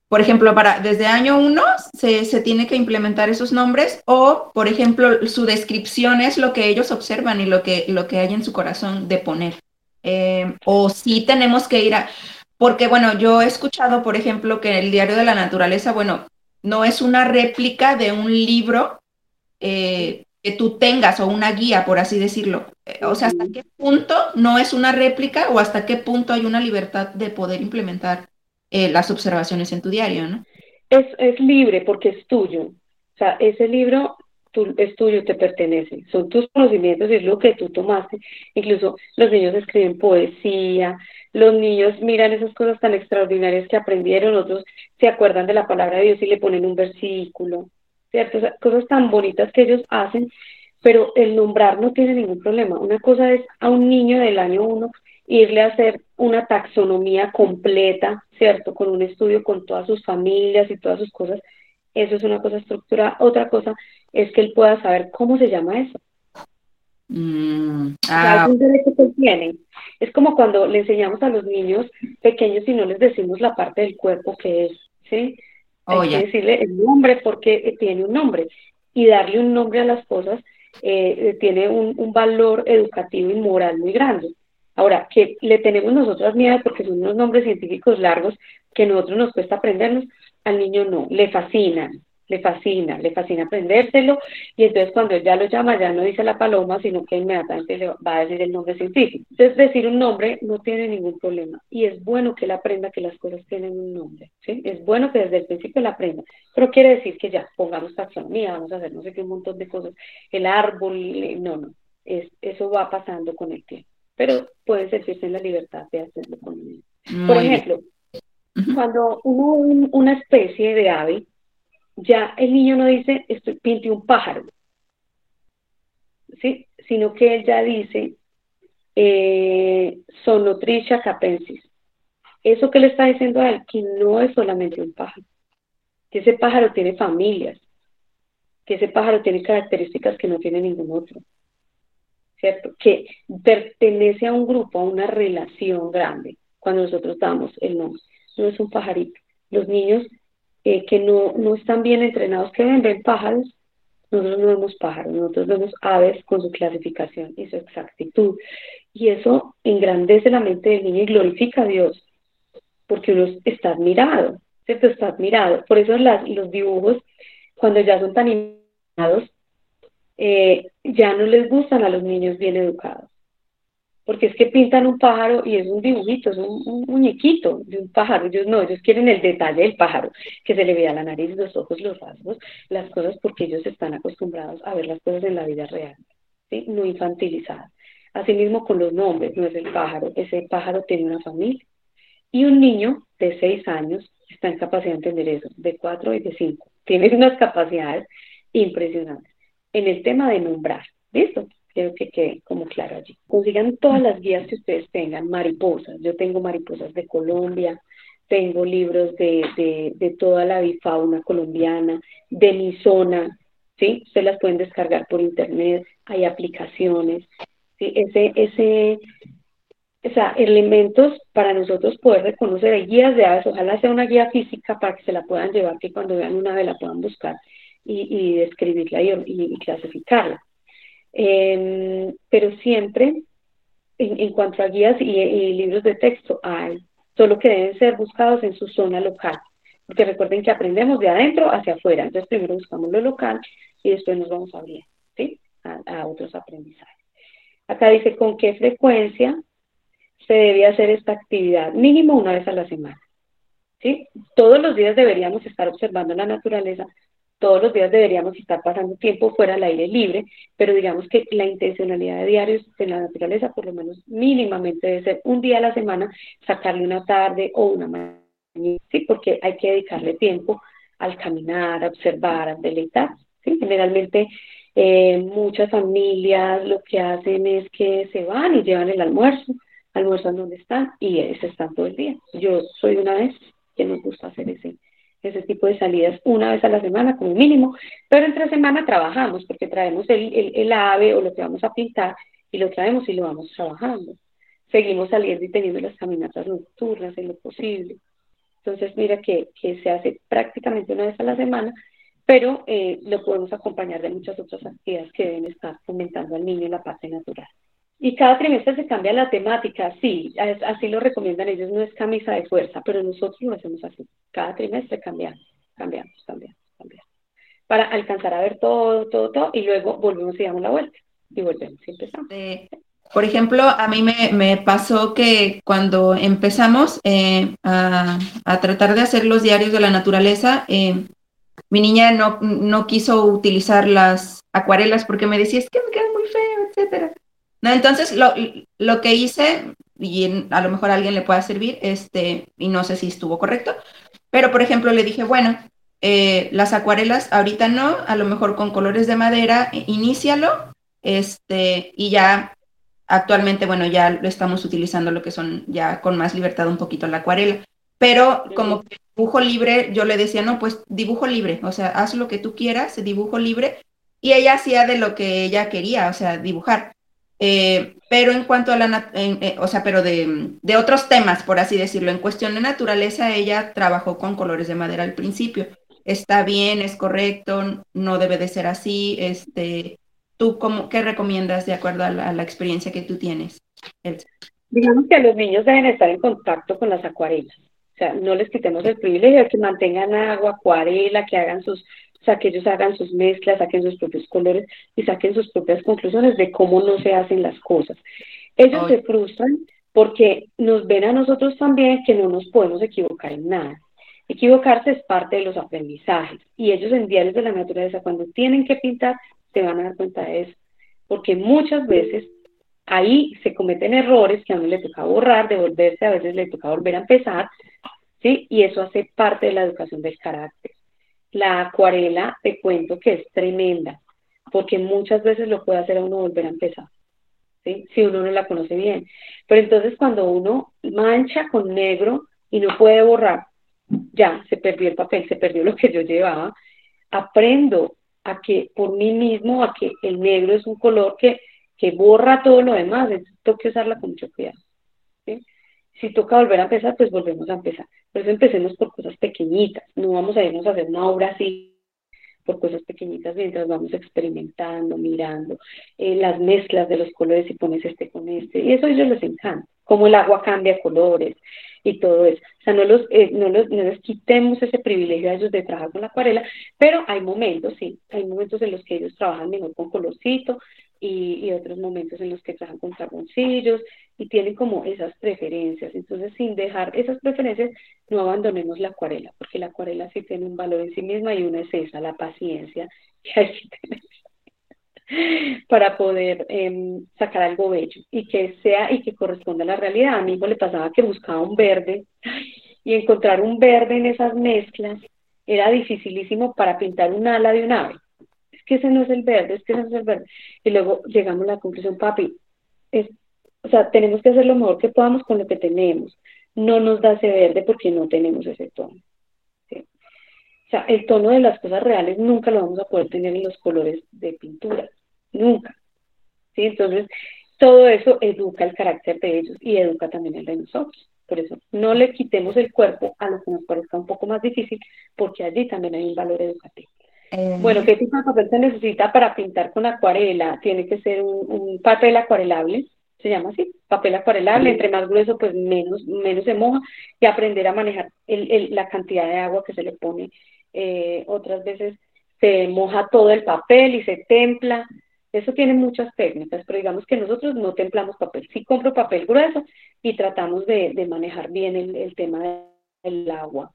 por ejemplo, para desde año uno se, se, tiene que implementar esos nombres o, por ejemplo, su descripción es lo que ellos observan y lo que, lo que hay en su corazón de poner. Eh, o si tenemos que ir a... Porque, bueno, yo he escuchado, por ejemplo, que el diario de la naturaleza, bueno, no es una réplica de un libro eh, que tú tengas o una guía, por así decirlo. Eh, o sea, ¿hasta qué punto no es una réplica o hasta qué punto hay una libertad de poder implementar eh, las observaciones en tu diario, ¿no? Es, es libre porque es tuyo. O sea, ese libro es tuyo, te pertenece. Son tus conocimientos y es lo que tú tomaste. Incluso los niños escriben poesía, los niños miran esas cosas tan extraordinarias que aprendieron, otros se acuerdan de la palabra de Dios y le ponen un versículo. Cosas tan bonitas que ellos hacen, pero el nombrar no tiene ningún problema. Una cosa es a un niño del año uno irle a hacer una taxonomía completa, ¿cierto? Con un estudio con todas sus familias y todas sus cosas. Eso es una cosa estructurada. Otra cosa es que él pueda saber cómo se llama eso. Mm, ah. derecho que tiene. Es como cuando le enseñamos a los niños pequeños y no les decimos la parte del cuerpo que es, ¿sí? Hay que decirle el nombre porque tiene un nombre y darle un nombre a las cosas eh, tiene un, un, valor educativo y moral muy grande. Ahora, que le tenemos nosotros miedo porque son unos nombres científicos largos que nosotros nos cuesta aprendernos, al niño no, le fascinan le fascina, le fascina aprendérselo y entonces cuando él ya lo llama ya no dice la paloma, sino que inmediatamente le va a decir el nombre científico. Entonces decir un nombre no tiene ningún problema y es bueno que él aprenda que las cosas tienen un nombre, ¿sí? Es bueno que desde el principio la aprenda, pero quiere decir que ya pongamos taxonomía, vamos a hacer no sé qué un montón de cosas, el árbol, no, no, es, eso va pasando con el tiempo, pero puede sentirse en la libertad de hacerlo con él. Por ejemplo, cuando uno, una especie de ave ya el niño no dice, estoy pinte un pájaro, ¿sí? sino que él ya dice, eh, sonotricha capensis. Eso que le está diciendo a él, que no es solamente un pájaro, que ese pájaro tiene familias, que ese pájaro tiene características que no tiene ningún otro, ¿cierto? Que pertenece a un grupo, a una relación grande, cuando nosotros damos el nombre. No es un pajarito. Los niños eh, que no, no están bien entrenados, que ven, ven pájaros, nosotros no vemos pájaros, nosotros vemos aves con su clasificación y su exactitud. Y eso engrandece la mente del niño y glorifica a Dios, porque uno está admirado, ¿cierto? Está admirado. Por eso las, los dibujos, cuando ya son tan animados, eh, ya no les gustan a los niños bien educados porque es que pintan un pájaro y es un dibujito, es un, muñequito de un pájaro. Ellos no, ellos quieren el detalle del pájaro, que se le vea la nariz, los ojos, los rasgos, las cosas porque ellos están acostumbrados a ver las cosas en la vida real, no infantilizadas. Asimismo con los nombres, no es el pájaro, ese pájaro tiene una familia. Y un niño de seis años está en capacidad de entender eso, de cuatro y de cinco. Tiene unas capacidades impresionantes. En el tema de nombrar, ¿listo? Quiero que quede como claro allí. Consigan todas las guías que ustedes tengan, mariposas. Yo tengo mariposas de Colombia, tengo libros de, de, de toda la bifauna colombiana, de mi zona, ¿sí? Ustedes las pueden descargar por internet, hay aplicaciones, ¿sí? Ese, ese, o sea, elementos para nosotros poder reconocer, guías de aves, ojalá sea una guía física para que se la puedan llevar, que cuando vean una ave la puedan buscar y, describirla y, clasificarla. Em, pero siempre, en, cuanto a guías y, libros de texto, hay, solo que deben ser buscados en su zona local. Porque recuerden que aprendemos de adentro hacia afuera. Entonces primero buscamos lo local y después nos vamos a abrir a, otros aprendizajes. Acá dice con qué frecuencia se debe hacer esta actividad, mínimo una vez a la semana. ¿sí? Todos los días deberíamos estar observando la naturaleza, todos los días deberíamos estar pasando tiempo fuera al aire libre, pero digamos que la intencionalidad de diarios en la naturaleza, por lo menos mínimamente, debe ser un día a la semana, sacarle una tarde o una mañana ¿sí? porque hay que dedicarle tiempo al caminar, a observar, a deleitar. ¿sí? Generalmente eh, muchas familias lo que hacen es que se van y llevan el almuerzo, almuerzan donde están y se están todo el día. Yo soy una vez que nos gusta hacer ese, ese tipo de salidas una vez a la semana como mínimo, pero entre semana trabajamos porque traemos el, el, el ave o lo que vamos a pintar y lo traemos y lo vamos trabajando. Seguimos saliendo y teniendo las caminatas nocturnas en lo posible. Entonces, mira que, se hace prácticamente una vez a la semana, pero eh, lo podemos acompañar de muchas otras actividades que deben estar fomentando al niño en la parte natural. Y cada trimestre se cambia la temática, sí, así lo recomiendan ellos, no es camisa de fuerza, pero nosotros lo hacemos así. Cada trimestre cambiamos, cambiamos, cambiamos, cambiamos. Para alcanzar a ver todo, todo, todo, y luego volvemos y damos la vuelta. Y volvemos y empezamos. Por ejemplo, a mí me, pasó que cuando empezamos eh, a, tratar de hacer los diarios de la naturaleza, eh, mi niña no, no, quiso utilizar las acuarelas porque me decía, es que me queda muy feo, etcétera. No, entonces, lo, lo, que hice, y a lo mejor a alguien le pueda servir, este, y no sé si estuvo correcto, pero por ejemplo le dije, bueno, eh, las acuarelas ahorita no, a lo mejor con colores de madera, inícialo, este, y ya Actualmente, bueno, ya lo estamos utilizando lo que son ya con más libertad un poquito la acuarela. Pero como dibujo libre, yo le decía, no, pues dibujo libre, o sea, haz lo que tú quieras, dibujo libre. Y ella hacía de lo que ella quería, o sea, dibujar. Eh, pero en cuanto a la, eh, o sea, pero de, de, otros temas, por así decirlo, en cuestión de naturaleza, ella trabajó con colores de madera al principio. Está bien, es correcto, no debe de ser así, este, ¿Tú cómo, qué recomiendas de acuerdo a la, experiencia que tú tienes? Digamos que los niños deben estar en contacto con las acuarelas. O sea, no les quitemos el privilegio de que mantengan agua, acuarela, que hagan sus, o sea, que ellos hagan sus mezclas, saquen sus propios colores y saquen sus propias conclusiones de cómo no se hacen las cosas. Ellos se frustran porque nos ven a nosotros también que no nos podemos equivocar en nada. Equivocarse es parte de los aprendizajes y ellos en diarios de la naturaleza cuando tienen que pintar se van a dar cuenta de eso. Porque muchas veces ahí se cometen errores que a uno le toca borrar, devolverse, a veces le toca volver a empezar, ¿sí? Y eso hace parte de la educación del carácter. La acuarela, te cuento que es tremenda, porque muchas veces lo puede hacer a uno volver a empezar, ¿sí? Si uno no la conoce bien. Pero entonces cuando uno mancha con negro y no puede borrar, ya, se perdió el papel, se perdió lo que yo llevaba, aprendo a que por mí mismo, a que el negro es un color que, que borra todo lo demás, entonces tengo que usarla con mucho cuidado. Si toca volver a empezar, pues volvemos a empezar. Por eso empecemos por cosas pequeñitas, no vamos a irnos a hacer una obra así por cosas pequeñitas mientras vamos experimentando, mirando eh, las mezclas de los colores y pones este con este. Y eso a ellos les encanta, cómo el agua cambia colores, y todo eso. O sea, no, los, eh, no, los, no les quitemos ese privilegio a ellos de trabajar con la acuarela, pero hay momentos, sí, hay momentos en los que ellos trabajan mejor con colorcito y, otros momentos en los que trabajan con carboncillos y tienen como esas preferencias. Entonces, sin dejar esas preferencias, no abandonemos la acuarela, porque la acuarela sí tiene un valor en sí misma y una es esa, la paciencia que hay que tener para poder em, sacar algo bello y que sea y que corresponda a la realidad. A mí le pasaba que buscaba un verde y encontrar un verde en esas mezclas era dificilísimo para pintar un ala de un ave. Que ese no es el verde, es que ese no es el verde. Y luego llegamos a la conclusión, papi, es, o sea, tenemos que hacer lo mejor que podamos con lo que tenemos. No nos da ese verde porque no tenemos ese tono. O sea, el tono de las cosas reales nunca lo vamos a poder tener en los colores de pintura, nunca. ¿Sí? Entonces, todo eso educa el carácter de ellos y educa también el de nosotros. Por eso, no le quitemos el cuerpo a lo que nos parezca un poco más difícil, porque allí también hay un valor educativo. Eh, bueno, ¿qué tipo de papel se necesita para pintar con acuarela? Tiene que ser un, un papel acuarelable, se llama así, papel acuarelable, entre más grueso pues menos, menos se moja y aprender a manejar el, la cantidad de agua que se le pone. Eh, otras veces se moja todo el papel y se templa. Eso tiene muchas técnicas, pero digamos que nosotros no templamos papel. Sí compro papel grueso y tratamos de, de manejar bien el, el tema del agua,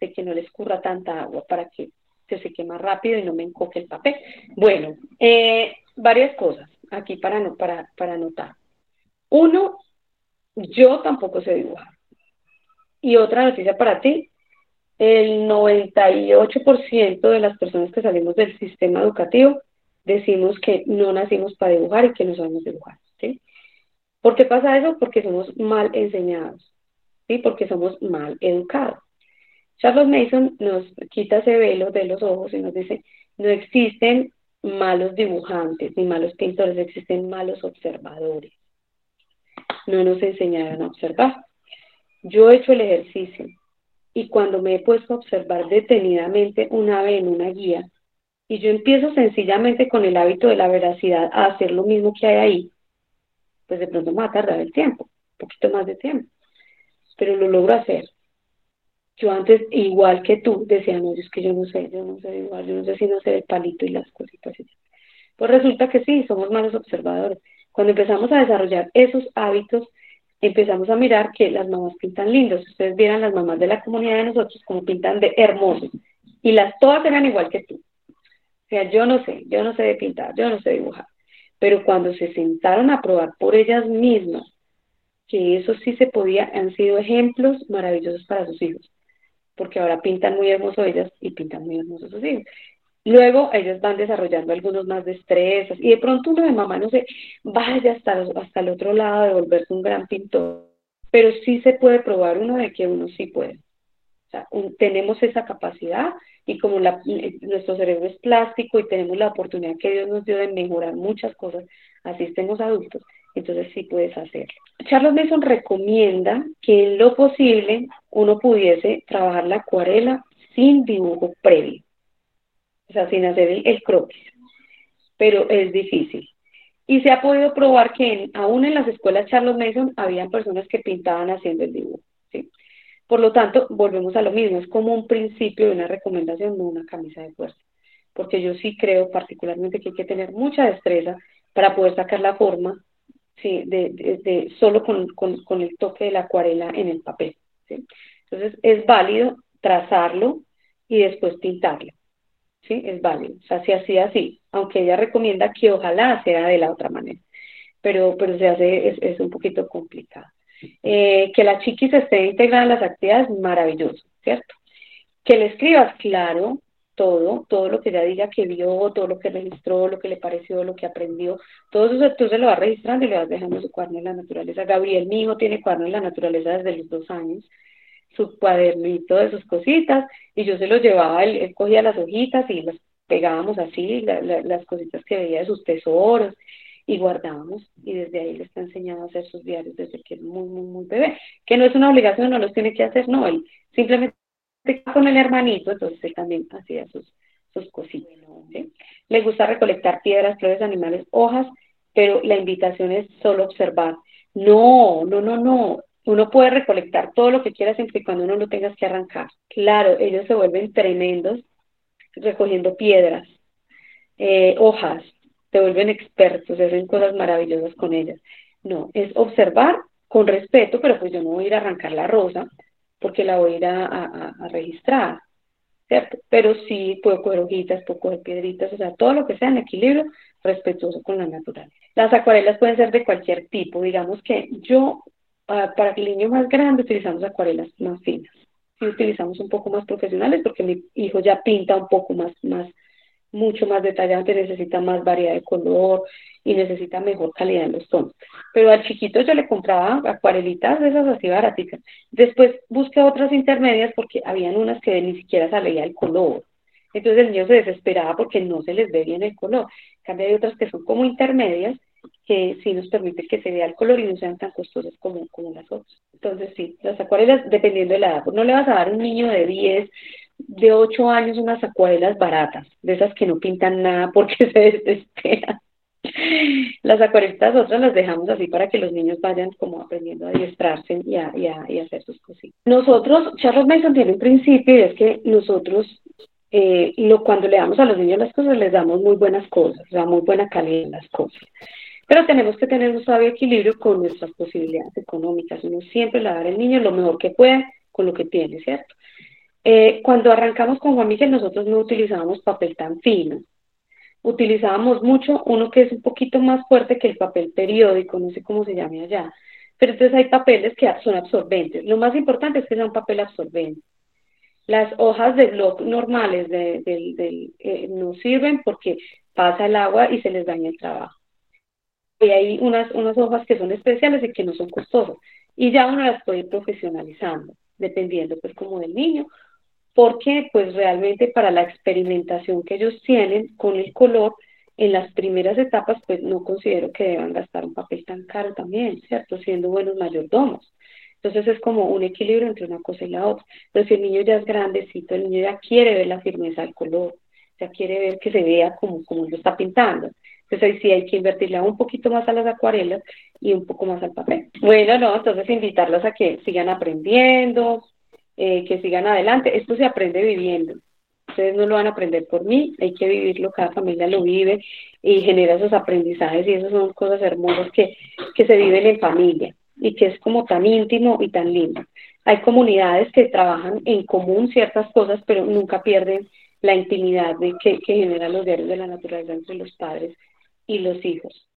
de que no le escurra tanta agua para que se seque más rápido y no me encoque el papel. Bueno, eh, varias cosas aquí para, no, para, para anotar. Uno, yo tampoco sé dibujar. Y otra noticia para ti, el 98% de las personas que salimos del sistema educativo decimos que no nacimos para dibujar y que no sabemos dibujar. ¿sí? ¿Por qué pasa eso? Porque somos mal enseñados, ¿sí? porque somos mal educados. Charles Mason nos quita ese velo de los ojos y nos dice, no existen malos dibujantes ni malos pintores, existen malos observadores no nos enseñaron a observar. Yo he hecho el ejercicio y cuando me he puesto a observar detenidamente un ave en una guía y yo empiezo sencillamente con el hábito de la veracidad a hacer lo mismo que hay ahí, pues de pronto me va a tardar el tiempo, un poquito más de tiempo, pero lo logro hacer. Yo antes, igual que tú, decía, no, es que yo no sé, yo no sé igual, yo no sé si no sé el palito y las cositas. Pues resulta que sí, somos malos observadores. Cuando empezamos a desarrollar esos hábitos, empezamos a mirar que las mamás pintan lindos. Ustedes vieran las mamás de la comunidad de nosotros como pintan de hermosos. Y las todas eran igual que tú. O sea, yo no sé, yo no sé de pintar, yo no sé dibujar. Pero cuando se sentaron a probar por ellas mismas, que eso sí se podía, han sido ejemplos maravillosos para sus hijos. Porque ahora pintan muy hermoso ellas y pintan muy hermosos sus hijos. Luego ellos van desarrollando algunos más destrezas y de pronto uno de mamá no se vaya hasta, hasta el otro lado de volverse un gran pintor, pero sí se puede probar uno de que uno sí puede. O sea, tenemos esa capacidad y como la, nuestro cerebro es plástico y tenemos la oportunidad que Dios nos dio de mejorar muchas cosas, así estemos adultos, entonces sí puedes hacerlo. Charles Mason recomienda que en lo posible uno pudiese trabajar la acuarela sin dibujo previo o sea, sin hacer el, croquis, pero es difícil. Y se ha podido probar que aún en las escuelas Charles Mason habían personas que pintaban haciendo el dibujo. ¿sí? Por lo tanto, volvemos a lo mismo, es como un principio de una recomendación, no una camisa de fuerza. Porque yo sí creo particularmente que hay que tener mucha destreza para poder sacar la forma ¿sí? de, de, solo con, con, con, el toque de la acuarela en el papel. ¿sí? Entonces, es válido trazarlo y después pintarlo. ¿sí? Es válido. O sea, se hacía así, aunque ella recomienda que ojalá sea de la otra manera, pero, pero se hace, es, es un poquito complicado. Eh, que la chiquis esté integrada en las actividades, maravilloso, ¿cierto? Que le escribas, claro, todo, todo lo que ella diga que vio, todo lo que registró, lo que le pareció, lo que aprendió, todo eso tú se lo vas registrando y le vas dejando su cuaderno en la naturaleza. Gabriel, mi tiene cuaderno en la naturaleza desde los dos años su cuadernito de sus cositas y yo se los llevaba, él, cogía las hojitas y las pegábamos así, las cositas que veía de sus tesoros y guardábamos y desde ahí le está enseñando a hacer sus diarios desde que es muy, muy, muy bebé, que no es una obligación, no los tiene que hacer, no, él simplemente con el hermanito, entonces él también hacía sus, sus cositas. Le gusta recolectar piedras, flores, animales, hojas, pero la invitación es solo observar. No, no, no, no, uno puede recolectar todo lo que quiera siempre y cuando uno no tengas que arrancar. Claro, ellos se vuelven tremendos recogiendo piedras, eh, hojas, se vuelven expertos, hacen cosas maravillosas con ellas. No, es observar con respeto, pero pues yo no voy a ir a arrancar la rosa porque la voy a ir a, registrar, ¿cierto? Pero sí puedo coger hojitas, puedo coger piedritas, o sea, todo lo que sea en equilibrio, respetuoso con la naturaleza. Las acuarelas pueden ser de cualquier tipo, digamos que yo para, el niño más grande utilizamos acuarelas más finas. Y utilizamos un poco más profesionales porque mi hijo ya pinta un poco más, más, mucho más detallante, necesita más variedad de color y necesita mejor calidad en los tonos. Pero al chiquito yo le compraba acuarelitas de esas así baratitas. Después busqué otras intermedias porque habían unas que ni siquiera salía el color. Entonces el niño se desesperaba porque no se les ve bien el color. En cambio hay otras que son como intermedias que sí nos permite que se vea el color y no sean tan costosas como, como las otras. Entonces, sí, las acuarelas, dependiendo de la edad, no le vas a dar un niño de 10, de 8 años unas acuarelas baratas, de esas que no pintan nada porque se desesperan. Las acuarelas otras las dejamos así para que los niños vayan como aprendiendo a adiestrarse y a, y a, y hacer sus cositas. Nosotros, Charles Mason tiene un principio y es que nosotros eh, lo, cuando le damos a los niños las cosas, les damos muy buenas cosas, o muy buena calidad en las cosas. Pero tenemos que tener un sabio equilibrio con nuestras posibilidades económicas. Uno siempre le va a dar al niño lo mejor que puede con lo que tiene, ¿cierto? Eh, cuando arrancamos con Juan Miguel, nosotros no utilizábamos papel tan fino. Utilizábamos mucho uno que es un poquito más fuerte que el papel periódico, no sé cómo se llame allá. Pero entonces hay papeles que son absorbentes. Lo más importante es que sea un papel absorbente. Las hojas de blog normales de, eh, no sirven porque pasa el agua y se les daña el trabajo. Y hay unas, unas hojas que son especiales y que no son costosas. Y ya uno las puede ir profesionalizando, dependiendo pues como del niño porque pues realmente para la experimentación que ellos tienen con el color, en las primeras etapas pues no considero que deban gastar un papel tan caro también, ¿cierto? Siendo buenos mayordomos. Entonces es como un equilibrio entre una cosa y la otra. Pero si el niño ya es grandecito, el niño ya quiere ver la firmeza del color, ya quiere ver que se vea como, como lo está pintando. Entonces ahí sí hay que invertirle un poquito más a las acuarelas y un poco más al papel. Bueno, no, entonces invitarlos a que sigan aprendiendo, eh, que sigan adelante. Esto se aprende viviendo. Ustedes no lo van a aprender por mí, hay que vivirlo, cada familia lo vive y genera esos aprendizajes y esas son cosas hermosas que, que se viven en familia y que es como tan íntimo y tan lindo. Hay comunidades que trabajan en común ciertas cosas, pero nunca pierden la intimidad de que, que generan los diarios de la naturaleza entre los padres y los hijos.